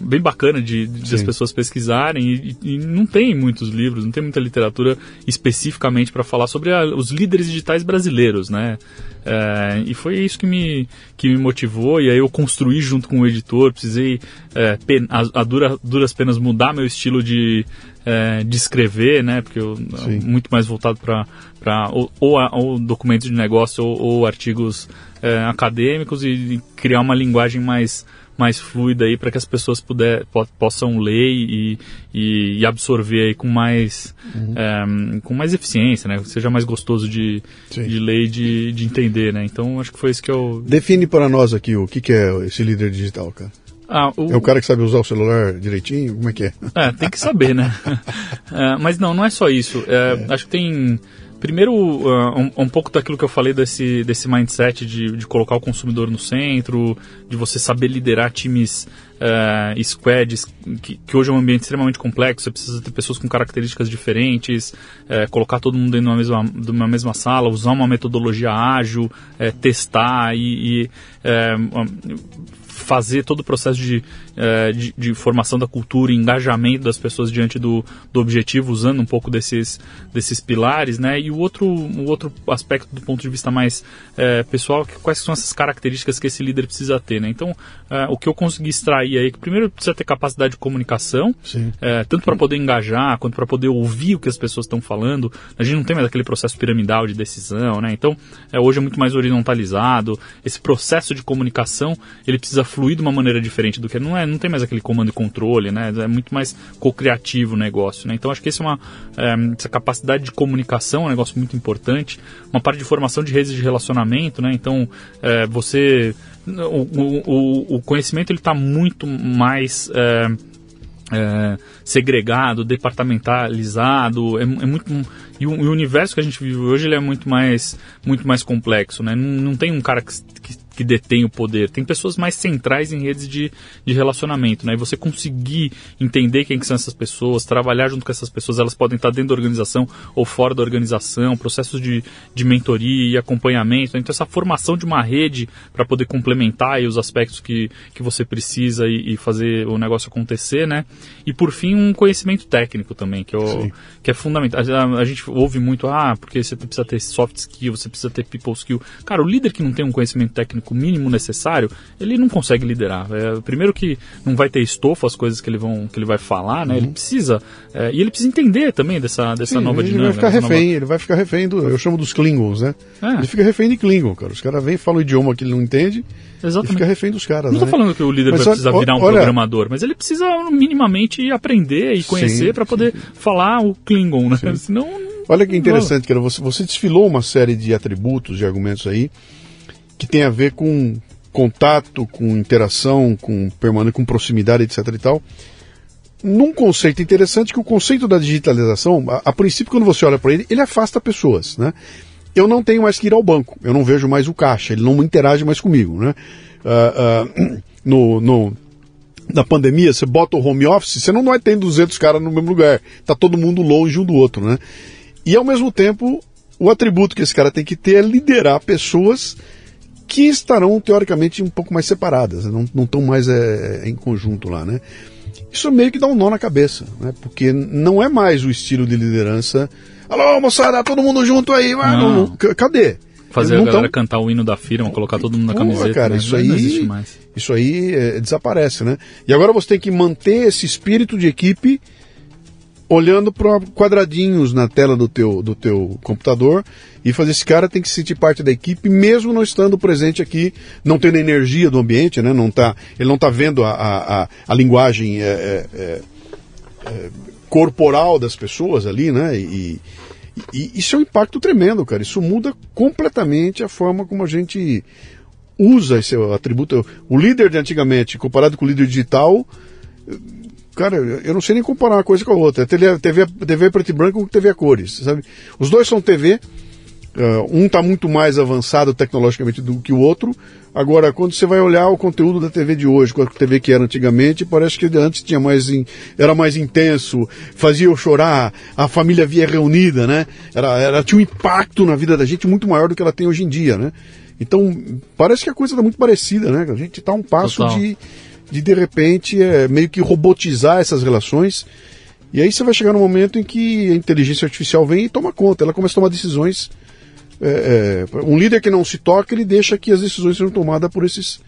bem bacana de, de as pessoas pesquisarem e, e, não tem muitos livros, não tem muita literatura especificamente para falar sobre a, os líderes digitais brasileiros, né? É, e foi isso que me, que me motivou e aí eu construí junto com o editor, precisei é, pen, a, a dura, duras penas mudar meu estilo de, é, de escrever, né? Porque eu muito mais voltado para ou, ou, ou, documentos de negócio ou, ou artigos é, acadêmicos e, e criar uma linguagem mais mais fluida aí para que as pessoas puder, po possam ler e, e, e, absorver aí com mais uhum. é, com mais eficiência, né? Seja mais gostoso de, de ler e de, de entender, né? Então acho que foi isso que eu define para nós aqui o que, que é esse líder digital, cara. Ah, o... É o cara que sabe usar o celular direitinho? Como é que é? É, tem que saber, né? é, mas não, não é só isso. É, é. Acho que tem Primeiro, uh, um, um, pouco daquilo que eu falei desse, desse mindset de, de colocar o consumidor no centro, de você saber liderar times uh, squads, que, que, hoje é um ambiente extremamente complexo, você precisa ter pessoas com características diferentes, uh, colocar todo mundo dentro de uma mesma, de uma mesma sala, usar uma metodologia ágil, uh, testar e, e fazer todo o processo de, é, de, de, formação da cultura e engajamento das pessoas diante do, do objetivo, usando um pouco desses, desses pilares, né? E o outro, o outro aspecto do ponto de vista mais é, pessoal, que, quais são essas características que esse líder precisa ter, né? Então, é, o que eu consegui extrair aí, que primeiro precisa ter capacidade de comunicação, é, tanto para poder engajar, quanto para poder ouvir o que as pessoas estão falando. A gente não tem mais aquele processo piramidal de decisão, né? Então, é, hoje é muito mais horizontalizado. Esse processo de comunicação, ele precisa fluir fluir de uma maneira diferente do que não é, não tem mais aquele comando e controle, né? É muito mais co-criativo o negócio, né? Então acho que essa é uma é, essa capacidade de comunicação é um negócio muito importante, uma parte de formação de redes de relacionamento, né? Então é, você o, o, o conhecimento ele está muito mais é, é, segregado, departamentalizado, é, é muito e o, o, universo que a gente vive hoje ele é muito mais muito mais complexo, né? Não, não tem um cara que, que que detém o poder. Tem pessoas mais centrais em redes de, de relacionamento, né? E você conseguir entender quem que são essas pessoas, trabalhar junto com essas pessoas, elas podem estar dentro da organização ou fora da organização, processos de, de mentoria e acompanhamento. Então, essa formação de uma rede para poder complementar os aspectos que, que você precisa e, e, fazer o negócio acontecer, né? E, por fim, um conhecimento técnico também, que, é que é fundamental. A, a, gente ouve muito, ah, porque você precisa ter soft skill, você precisa ter people skill. Cara, o líder que não tem um conhecimento técnico mínimo necessário, ele não consegue liderar. É, primeiro que não vai ter estofo as coisas que ele, vão, que ele vai falar, né? Uhum. Ele precisa. É, e ele precisa entender também dessa, dessa Sim, nova ele dinâmica. Vai ficar refém, nova... Ele vai ficar refém do. Eu chamo dos Klingons, né? É. Ele fica refém de Klingon, cara. Os caras vêm e falam o idioma que ele não entende. Exatamente. E fica refém dos caras. Não estou né? falando que o líder mas, vai precisar virar um olha, programador, mas ele precisa minimamente aprender e conhecer para poder sim. falar o Klingon, né? Sim. Senão. Olha que interessante, cara. Você, você desfilou uma série de atributos, de argumentos aí, que tem a ver com contato, com interação, com com proximidade, etc. e tal. Num conceito interessante que o conceito da digitalização, a, a princípio, quando você olha para ele, ele afasta pessoas, né? Eu não tenho mais que ir ao banco, eu não vejo mais o caixa, ele não interage mais comigo, né? Uh, uh, no, no, na pandemia, você bota o home office, você não vai ter 200 caras no mesmo lugar, tá todo mundo longe um do outro, né? E ao mesmo tempo, o atributo que esse cara tem que ter é liderar pessoas que estarão teoricamente um pouco mais separadas, né? não estão mais é, em conjunto lá, né? Isso meio que dá um nó na cabeça, né? Porque não é mais o estilo de liderança. Alô, moçada, todo mundo junto aí, não. Não, cadê? Fazer a galera tão... cantar o hino da firma, colocar todo mundo na Pô, camiseta. Cara, né? isso aí, isso aí é, desaparece, né? E agora você tem que manter esse espírito de equipe olhando para quadradinhos na tela do teu, do teu computador e fazer esse cara tem que se sentir parte da equipe, mesmo não estando presente aqui, não tendo energia do ambiente, né? não tá, ele não está vendo a, a, a linguagem é, é, é, é, corporal das pessoas ali, né? E, e, isso é um impacto tremendo, cara. Isso muda completamente a forma como a gente usa esse atributo. O líder de antigamente, comparado com o líder digital, Cara, eu não sei nem comparar uma coisa com a outra. TV, TV, TV preto e branco com TV a cores, sabe? Os dois são TV, uh, eh, um está muito mais avançado tecnologicamente do que o outro. Agora, quando você vai olhar o conteúdo da TV de hoje com a TV que era antigamente, parece que antes tinha mais in, era mais intenso, fazia eu chorar, a família via reunida, né? Era, era, tinha um impacto na vida da gente muito maior do que ela tem hoje em dia, né? Então, parece que a coisa está muito parecida, né? A gente está um passo Total. de de de repente é, meio que robotizar essas relações. E aí você vai chegar no momento em que a inteligência artificial vem e toma conta, ela começa a tomar decisões. É, é, um líder que não se toca, ele deixa que as decisões sejam tomadas por esses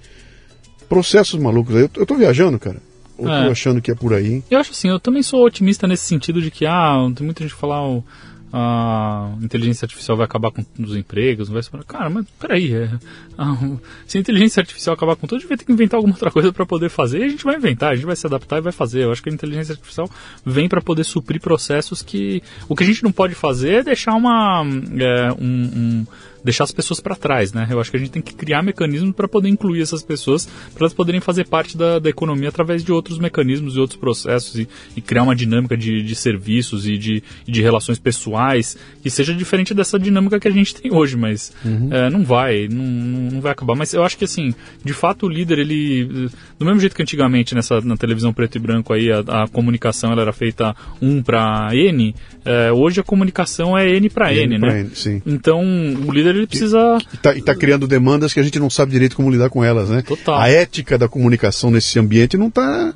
processos malucos. Eu, eu tô viajando, cara. Ou é. tô achando que é por aí. Eu acho assim, eu também sou otimista nesse sentido de que, ah, tem muita gente que fala. Oh, a inteligência artificial vai acabar com os empregos, não vai ser... Cara, mas peraí, é, a, se a inteligência artificial acabar com tudo, a gente vai ter que inventar alguma outra coisa para poder fazer, e a gente vai inventar, a gente vai se adaptar e vai fazer. Eu acho que a inteligência artificial vem para poder suprir processos que... O que a gente não pode fazer é deixar uma... É, um, um deixar as pessoas para trás, né? Eu acho que a gente tem que criar mecanismos para poder incluir essas pessoas, para elas poderem fazer parte da, da, economia através de outros mecanismos e outros processos e, e criar uma dinâmica de, de serviços e de, de, relações pessoais que seja diferente dessa dinâmica que a gente tem hoje, mas uhum. é, não vai, não, não vai acabar. Mas eu acho que assim, de fato o líder, ele, do mesmo jeito que antigamente nessa, na televisão preto e branco aí, a, a comunicação ela era feita um para N, é, hoje a comunicação é N para N, N, né? N, então o líder ele precisa. E está tá criando demandas que a gente não sabe direito como lidar com elas, né? Total. A ética da comunicação nesse ambiente não está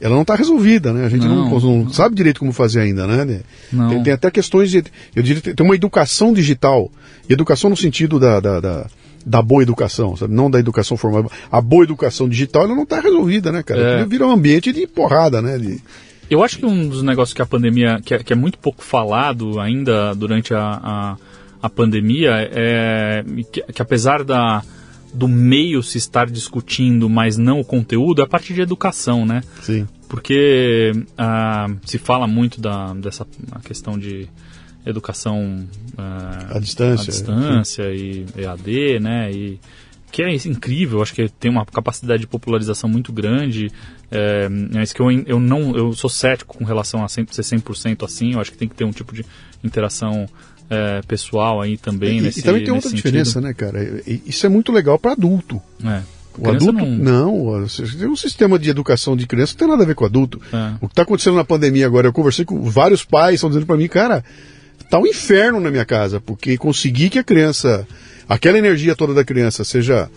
ela não está resolvida, né? A gente não, não, não, sabe direito como fazer ainda, né? Tem, tem, até questões de. Eu diria tem uma educação digital. Educação no sentido da, da, da, da boa educação, sabe? Não da educação formal. A boa educação digital ela não está resolvida, né, cara? É. Vira um ambiente de porrada, né? De... Eu acho que um dos negócios que a pandemia, que é, que é muito pouco falado ainda durante a, a a pandemia, é, que, que apesar da, do meio se estar discutindo, mas não o conteúdo, é a partir de educação, né? Sim. Porque ah, se fala muito da, dessa questão de educação ah, À distância, à distância e EAD, né? E, que é incrível, acho que tem uma capacidade de popularização muito grande, é, mas que eu, eu não eu sou cético com relação a 100, ser 100% assim, eu acho que tem que ter um tipo de interação é, pessoal aí também. E, nesse, e também tem outra diferença, sentido. né, cara? Isso é muito legal para adulto. É. O adulto, não, você tem um sistema de educação de criança que não tem nada a ver com adulto. É. O que está acontecendo na pandemia agora, eu conversei com vários pais, estão dizendo para mim, cara, tá um inferno na minha casa, porque conseguir que a criança, aquela energia toda da criança seja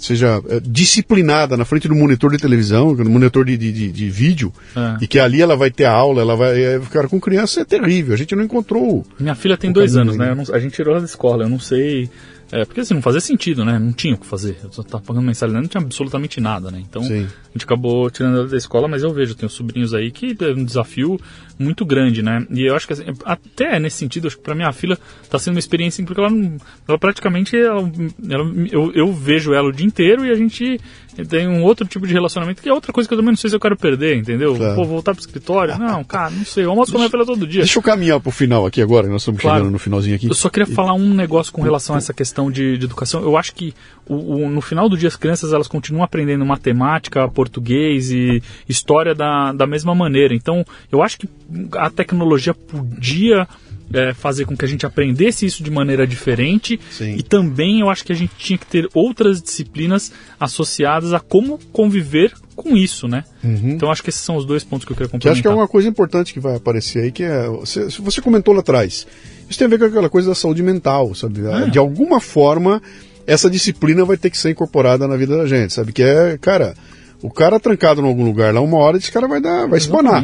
seja eh, disciplinada na frente do monitor de televisão, no monitor de, de, de- de vídeo, É. e que ali ela vai ter aula, ela vai. eh, Cara, com criança é terrível. A gente não encontrou. Minha filha tem dois anos, né? não- a gente tirou ela da escola, eu não sei. É, porque assim, não fazia sentido, né? Não tinha o que fazer. Eu só tava pagando mensalidade, não tinha absolutamente nada, né? Então Sim. a gente acabou tirando ela da escola, mas eu vejo, tenho sobrinhos aí que é um desafio muito grande, né? E eu acho que assim, até nesse sentido, acho que pra minha filha tá sendo uma experiência, porque ela, não- ela praticamente, ela, ela- eu, eu vejo ela o dia inteiro e a gente tem um outro tipo de relacionamento que é outra coisa que eu também não sei se eu quero perder, entendeu? Claro. Pô, voltar pro escritório? Não, cara, não sei. Eu almoço com a minha filha todo dia. Deixa eu caminhar pro final aqui agora, que nós estamos Claro. chegando no finalzinho aqui. Eu só queria falar um negócio com relação a essa questão de, de educação. Eu acho que o, o- no final do dia as crianças elas continuam aprendendo matemática, português e história da, da mesma maneira. Então eu acho que a tecnologia podia é, fazer com que a gente aprendesse isso de maneira diferente Sim. e também eu acho que a gente tinha que ter outras disciplinas associadas a como conviver com isso, né? Então acho que esses são os dois pontos que eu queria Uhum. Que acho que é complementar. uma coisa importante que vai aparecer aí, que é. Você, você comentou lá atrás. Isso tem a ver com aquela coisa da saúde mental, sabe? É. De alguma forma, essa disciplina vai ter que ser incorporada na vida da gente, sabe? Que é, cara, o cara trancado em algum lugar lá, uma hora esse cara vai dar, vai espanar.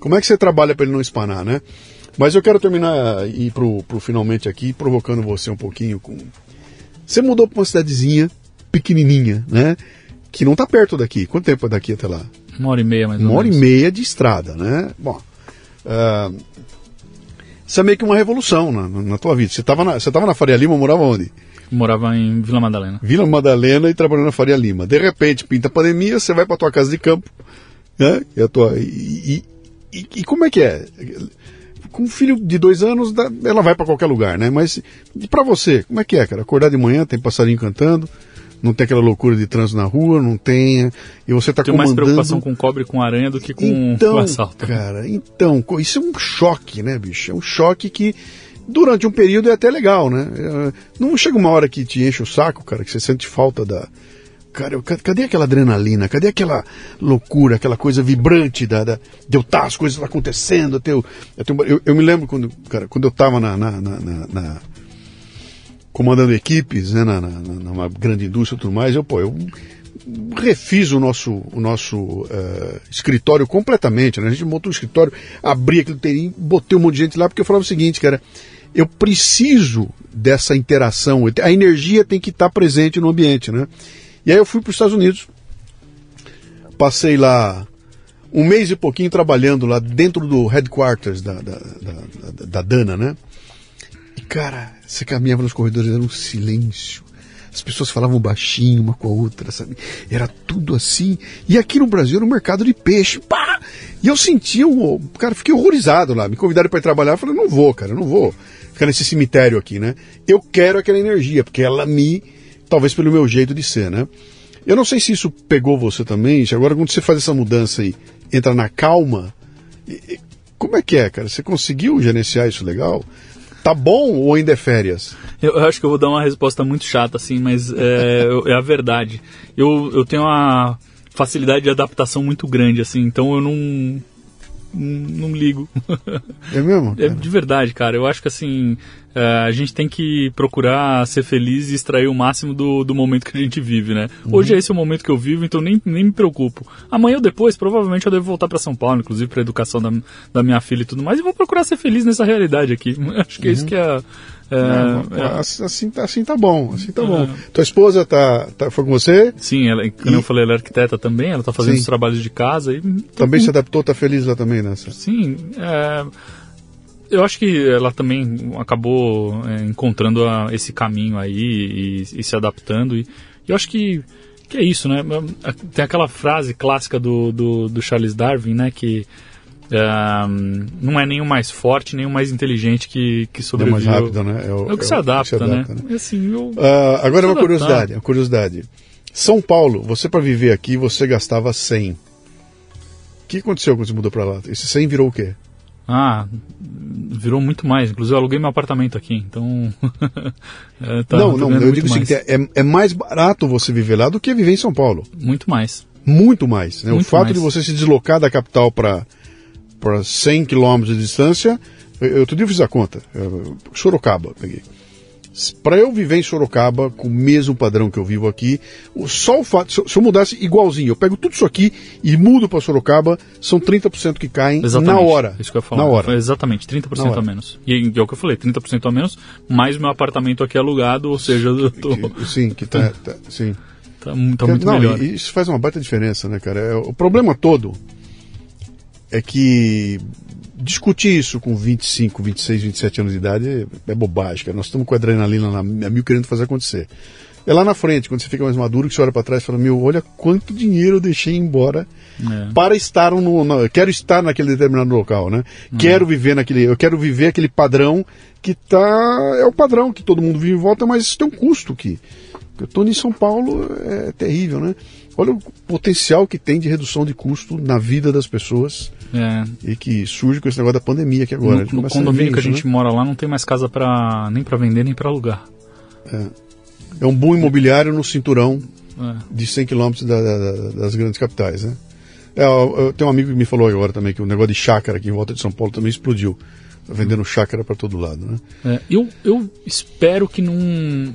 Como é que você trabalha para ele não espanar, né? Mas eu quero terminar e ir pro, pro finalmente aqui, provocando você um pouquinho com. Você mudou para uma cidadezinha pequenininha, né? Que não tá perto daqui. Quanto tempo é daqui até lá? Uma hora e meia mais ou Uma hora e menos. meia de estrada, né? Bom, ah, isso é meio que uma revolução na, na- tua vida. Você estava na, você tava na Faria Lima, morava onde? Morava em Vila Madalena. Vila Madalena e trabalhando na Faria Lima. De repente, pinta a pandemia, você vai para tua casa de campo, né? E, a tua, e, e- e- e como é que é? Com um filho de dois anos, ela vai para qualquer lugar, né? Mas para você, como é que é, cara? Acordar de manhã, tem passarinho cantando, não tem aquela loucura de trânsito na rua, não tem. E você está Tenho mais preocupação com cobre e com aranha do que com então, o assalto. cara, então, isso é um choque, né, bicho? É um choque que durante um período é até legal, né? É, Não chega uma hora que te enche o saco, cara, que você sente falta da. Cara, cadê aquela adrenalina? Cadê aquela loucura, aquela coisa vibrante da, da, de eu estar as coisas acontecendo? Eu, eu, eu- eu me lembro quando, cara, quando eu estava na, na, na- na- comandando equipes, né, na, na, numa grande indústria e tudo mais, eu, pô, eu refiz o nosso, o nosso eh, escritório completamente. Né? A gente montou um escritório, abri aquele terreno, botei um monte de gente lá, porque eu falava o seguinte, cara, eu preciso dessa interação, a energia tem que estar presente no ambiente, né? E aí eu fui para os Estados Unidos, passei lá um mês e pouquinho trabalhando lá dentro do headquarters da, da, da, da- da Dana, né? E cara, você caminhava nos corredores, era um silêncio. As pessoas falavam baixinho uma com a outra, sabe? Era tudo assim. E aqui no Brasil era um mercado de peixe. Pá! E eu sentia um. Cara, fiquei horrorizado lá. Me convidaram para ir trabalhar. Eu falei, não vou, cara, não vou ficar nesse cemitério aqui, né? Eu quero aquela energia, porque ela me. Talvez pelo meu jeito de ser, né? Eu não sei se isso pegou você também. Agora, quando você faz essa mudança e entra na calma, e- e- como é que é, cara? Você conseguiu gerenciar isso legal? Tá bom ou ainda é férias? Eu, eu acho que eu vou dar uma resposta muito chata, assim, mas é, é a verdade. Eu, eu tenho uma facilidade de adaptação muito grande, assim, então eu não. Não, ligo. É mesmo? É de verdade, cara. Eu acho que assim, é, a gente tem que procurar ser feliz e extrair o máximo do, do momento que a gente vive, né? Hoje é esse o momento que eu vivo, então nem, nem me preocupo. Amanhã ou depois, provavelmente eu devo voltar para São Paulo, inclusive para educação da, da minha filha e tudo mais, e vou procurar ser feliz nessa realidade aqui. Acho que é isso que é. É- assim, assim tá, assim tá bom, assim tá bom. Tua esposa tá, tá, foi com você? Sim, ela, como E- eu falei, ela é arquiteta também, ela está fazendo Sim. os trabalhos de casa e Também se adaptou, tá feliz lá também nessa? Sim, é, eu acho que ela também acabou é, encontrando a- esse caminho aí e, e se adaptando. E, eu acho que, que é isso, né? Tem aquela frase clássica do, do, do Charles Darwin, né? Que um, não é o mais forte, nem o mais inteligente que, que sobreviveu. É mais rápido, né? É o, é o que, é se, adapta, se, adapta, né? né? Assim, eu, uh, agora uma curiosidade, uma curiosidade. São Paulo, você para viver aqui, você gastava 100. O que aconteceu quando você mudou para lá? Esse 100 virou o quê? Ah, virou muito mais. Inclusive, eu aluguei meu apartamento aqui, então. é, tá, não, não, eu digo o seguinte: é, é, mais barato você viver lá do que viver em São Paulo. Muito mais. Muito mais. Né? Muito o fato mais. de você se deslocar da capital para 100 quilômetros de distância, eu, outro dia eu fiz a conta. Eu, Sorocaba, peguei. Para eu viver em Sorocaba com o mesmo padrão que eu vivo aqui, só o fato, se eu, se eu mudasse igualzinho, eu pego tudo isso aqui e mudo para Sorocaba, são 30% que caem exatamente, na hora. Isso que eu ia falar. Na hora. Exatamente, 30% a menos. E é o que eu falei, 30% a menos, mais meu apartamento aqui alugado, ou seja, eu tô... sim, que tá, tá sim. Tá, tá muito Não, melhor. Isso faz uma baita diferença, né, cara? É, o problema todo é que discutir isso com 25, 26, 27 anos de idade é, é bobagem, cara. Nós estamos com a adrenalina na mil querendo fazer acontecer. É lá na frente, quando você fica mais maduro, que você olha para trás e fala: Meu, olha quanto dinheiro eu deixei embora é. para estar no, no, Quero estar naquele determinado local, né? É. Quero viver naquele. Eu quero viver aquele padrão que tá. É o padrão que todo mundo vive em volta, mas isso tem um custo que. Eu estou em São Paulo, é terrível, né? Olha o potencial que tem de redução de custo na vida das pessoas é. e que surge com esse negócio da pandemia aqui agora. No, no condomínio que a gente né? mora lá não tem mais casa para nem para vender nem para alugar. É. é. um bom imobiliário no cinturão é. de 100 quilômetros da, da, das grandes capitais, né? É, eu, eu, tenho um amigo que me falou agora também que o negócio de chácara aqui em volta de São Paulo também explodiu. Tá vendendo chácara para todo lado, né? É, eu, eu espero que não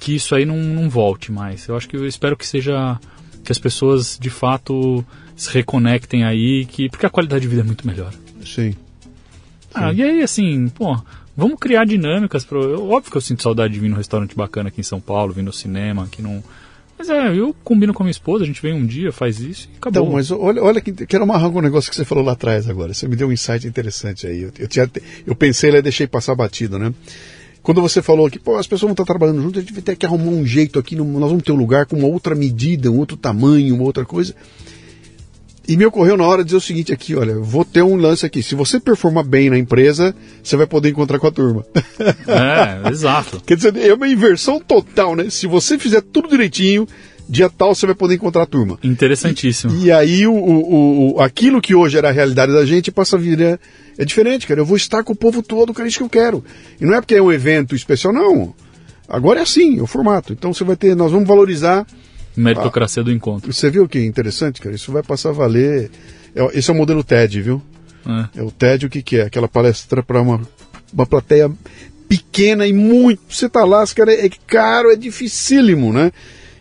que isso aí não, não volte mais. Eu acho que eu espero que seja que as pessoas de fato se reconectem aí, que porque a qualidade de vida é muito melhor. Sim. Ah, Sim. e aí assim, pô, vamos criar dinâmicas pro, óbvio que eu sinto saudade de vir num restaurante bacana aqui em São Paulo, vir no cinema, que não mas é, eu combino com a minha esposa, a gente vem um dia, faz isso e acabou. Então, mas olha, olha que quero amarrar com um negócio que você falou lá atrás agora. Você me deu um insight interessante aí. Eu, eu, tinha, eu pensei lá e deixei passar batido, né? Quando você falou que pô, as pessoas vão estar trabalhando juntas, a gente vai ter que arrumar um jeito aqui, nós vamos ter um lugar com uma outra medida, um outro tamanho, uma outra coisa. E me ocorreu na hora de dizer o seguinte aqui, olha, vou ter um lance aqui. Se você performar bem na empresa, você vai poder encontrar com a turma. É, exato. Quer dizer, é uma inversão total, né? Se você fizer tudo direitinho, dia tal você vai poder encontrar a turma. Interessantíssimo. E, e aí o, o, o, aquilo que hoje era a realidade da gente passa a vir é, é diferente, cara. Eu vou estar com o povo todo, cara, é isso que eu quero. E não é porque é um evento especial, não. Agora é assim, é o formato. Então você vai ter, nós vamos valorizar meritocracia a, do encontro. Você viu que interessante, cara? Isso vai passar a valer. É, esse é o modelo TED, viu? É, é o TED o que, que é? Aquela palestra para uma, uma plateia pequena e muito. Você tá lá, cara, é caro, é dificílimo, né?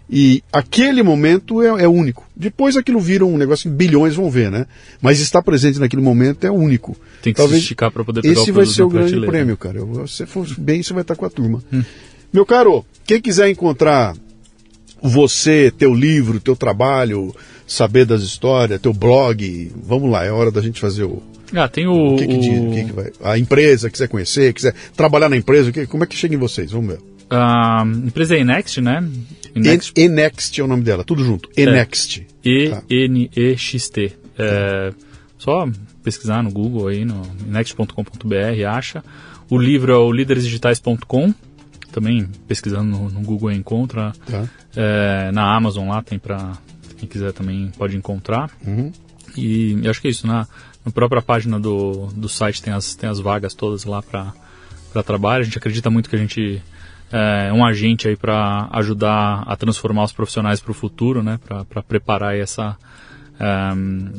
E aquele momento é, é, único. Depois aquilo vira um negócio que bilhões vão ver, né? Mas estar presente naquele momento é único. Tem que Talvez se esticar para poder pegar Esse vai ser o grande prêmio, cara. Se você for bem, você vai estar com a turma. Hum. Meu caro, quem quiser encontrar você, teu livro, teu trabalho, saber das histórias, teu blog, vamos lá, é hora da gente fazer o. Ah, tem o. O que, que, diz, o que, que vai? A empresa, quiser conhecer, quiser trabalhar na empresa, que, como é que chega em vocês? Vamos ver. A empresa é Enext, né? Enext, Enext é o nome dela, tudo junto. Enext. É. E-N-E-X-T. É, só pesquisar no Google aí, no enext.com.br, acha. O livro é o líderesdigitais.com também pesquisando no, no Google encontra. Tá. É, na Amazon lá tem para quem quiser também pode encontrar. Uhum. E eu acho que é isso. Na, na própria página do, do site tem as, tem as vagas todas lá para trabalho. A gente acredita muito que a gente é um agente aí para ajudar a transformar os profissionais para o futuro, né? Para preparar essa é,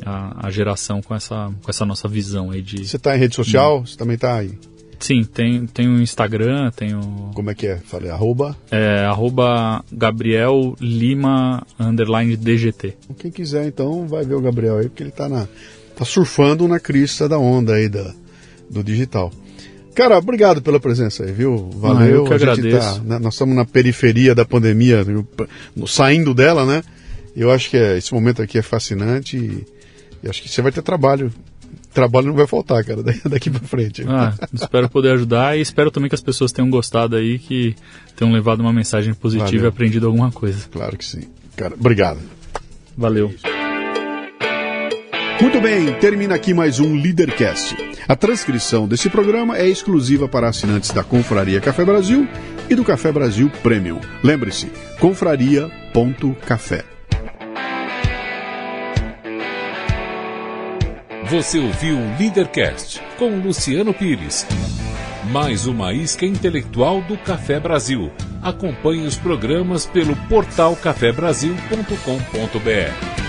a, a, geração com essa, com essa nossa visão aí de. Você está em rede social? Você também está aí? Sim, tem, tem o Instagram, tem o... Como é que é? Falei, arroba? É, arroba Gabriel Lima, underline DGT. Quem quiser, então, vai ver o Gabriel aí, porque ele tá, na, tá surfando na crista da onda aí da, do digital. Cara, obrigado pela presença aí, viu? Valeu. Ah, eu que agradeço. Tá, né, nós estamos na periferia da pandemia, saindo dela, né? Eu acho que é, esse momento aqui é fascinante e, e acho que você vai ter trabalho trabalho não vai faltar, cara, daqui para frente. Ah, espero poder ajudar e espero também que as pessoas tenham gostado aí, que tenham levado uma mensagem positiva Valeu. e aprendido alguma coisa. Claro que sim. Cara, obrigado. Valeu. Muito bem, termina aqui mais um Leadercast. A transcrição desse programa é exclusiva para assinantes da Confraria Café Brasil e do Café Brasil Premium. Lembre-se, confraria.café. Você ouviu o Leadercast com Luciano Pires. Mais uma isca intelectual do Café Brasil. Acompanhe os programas pelo portal cafebrasil.com.br.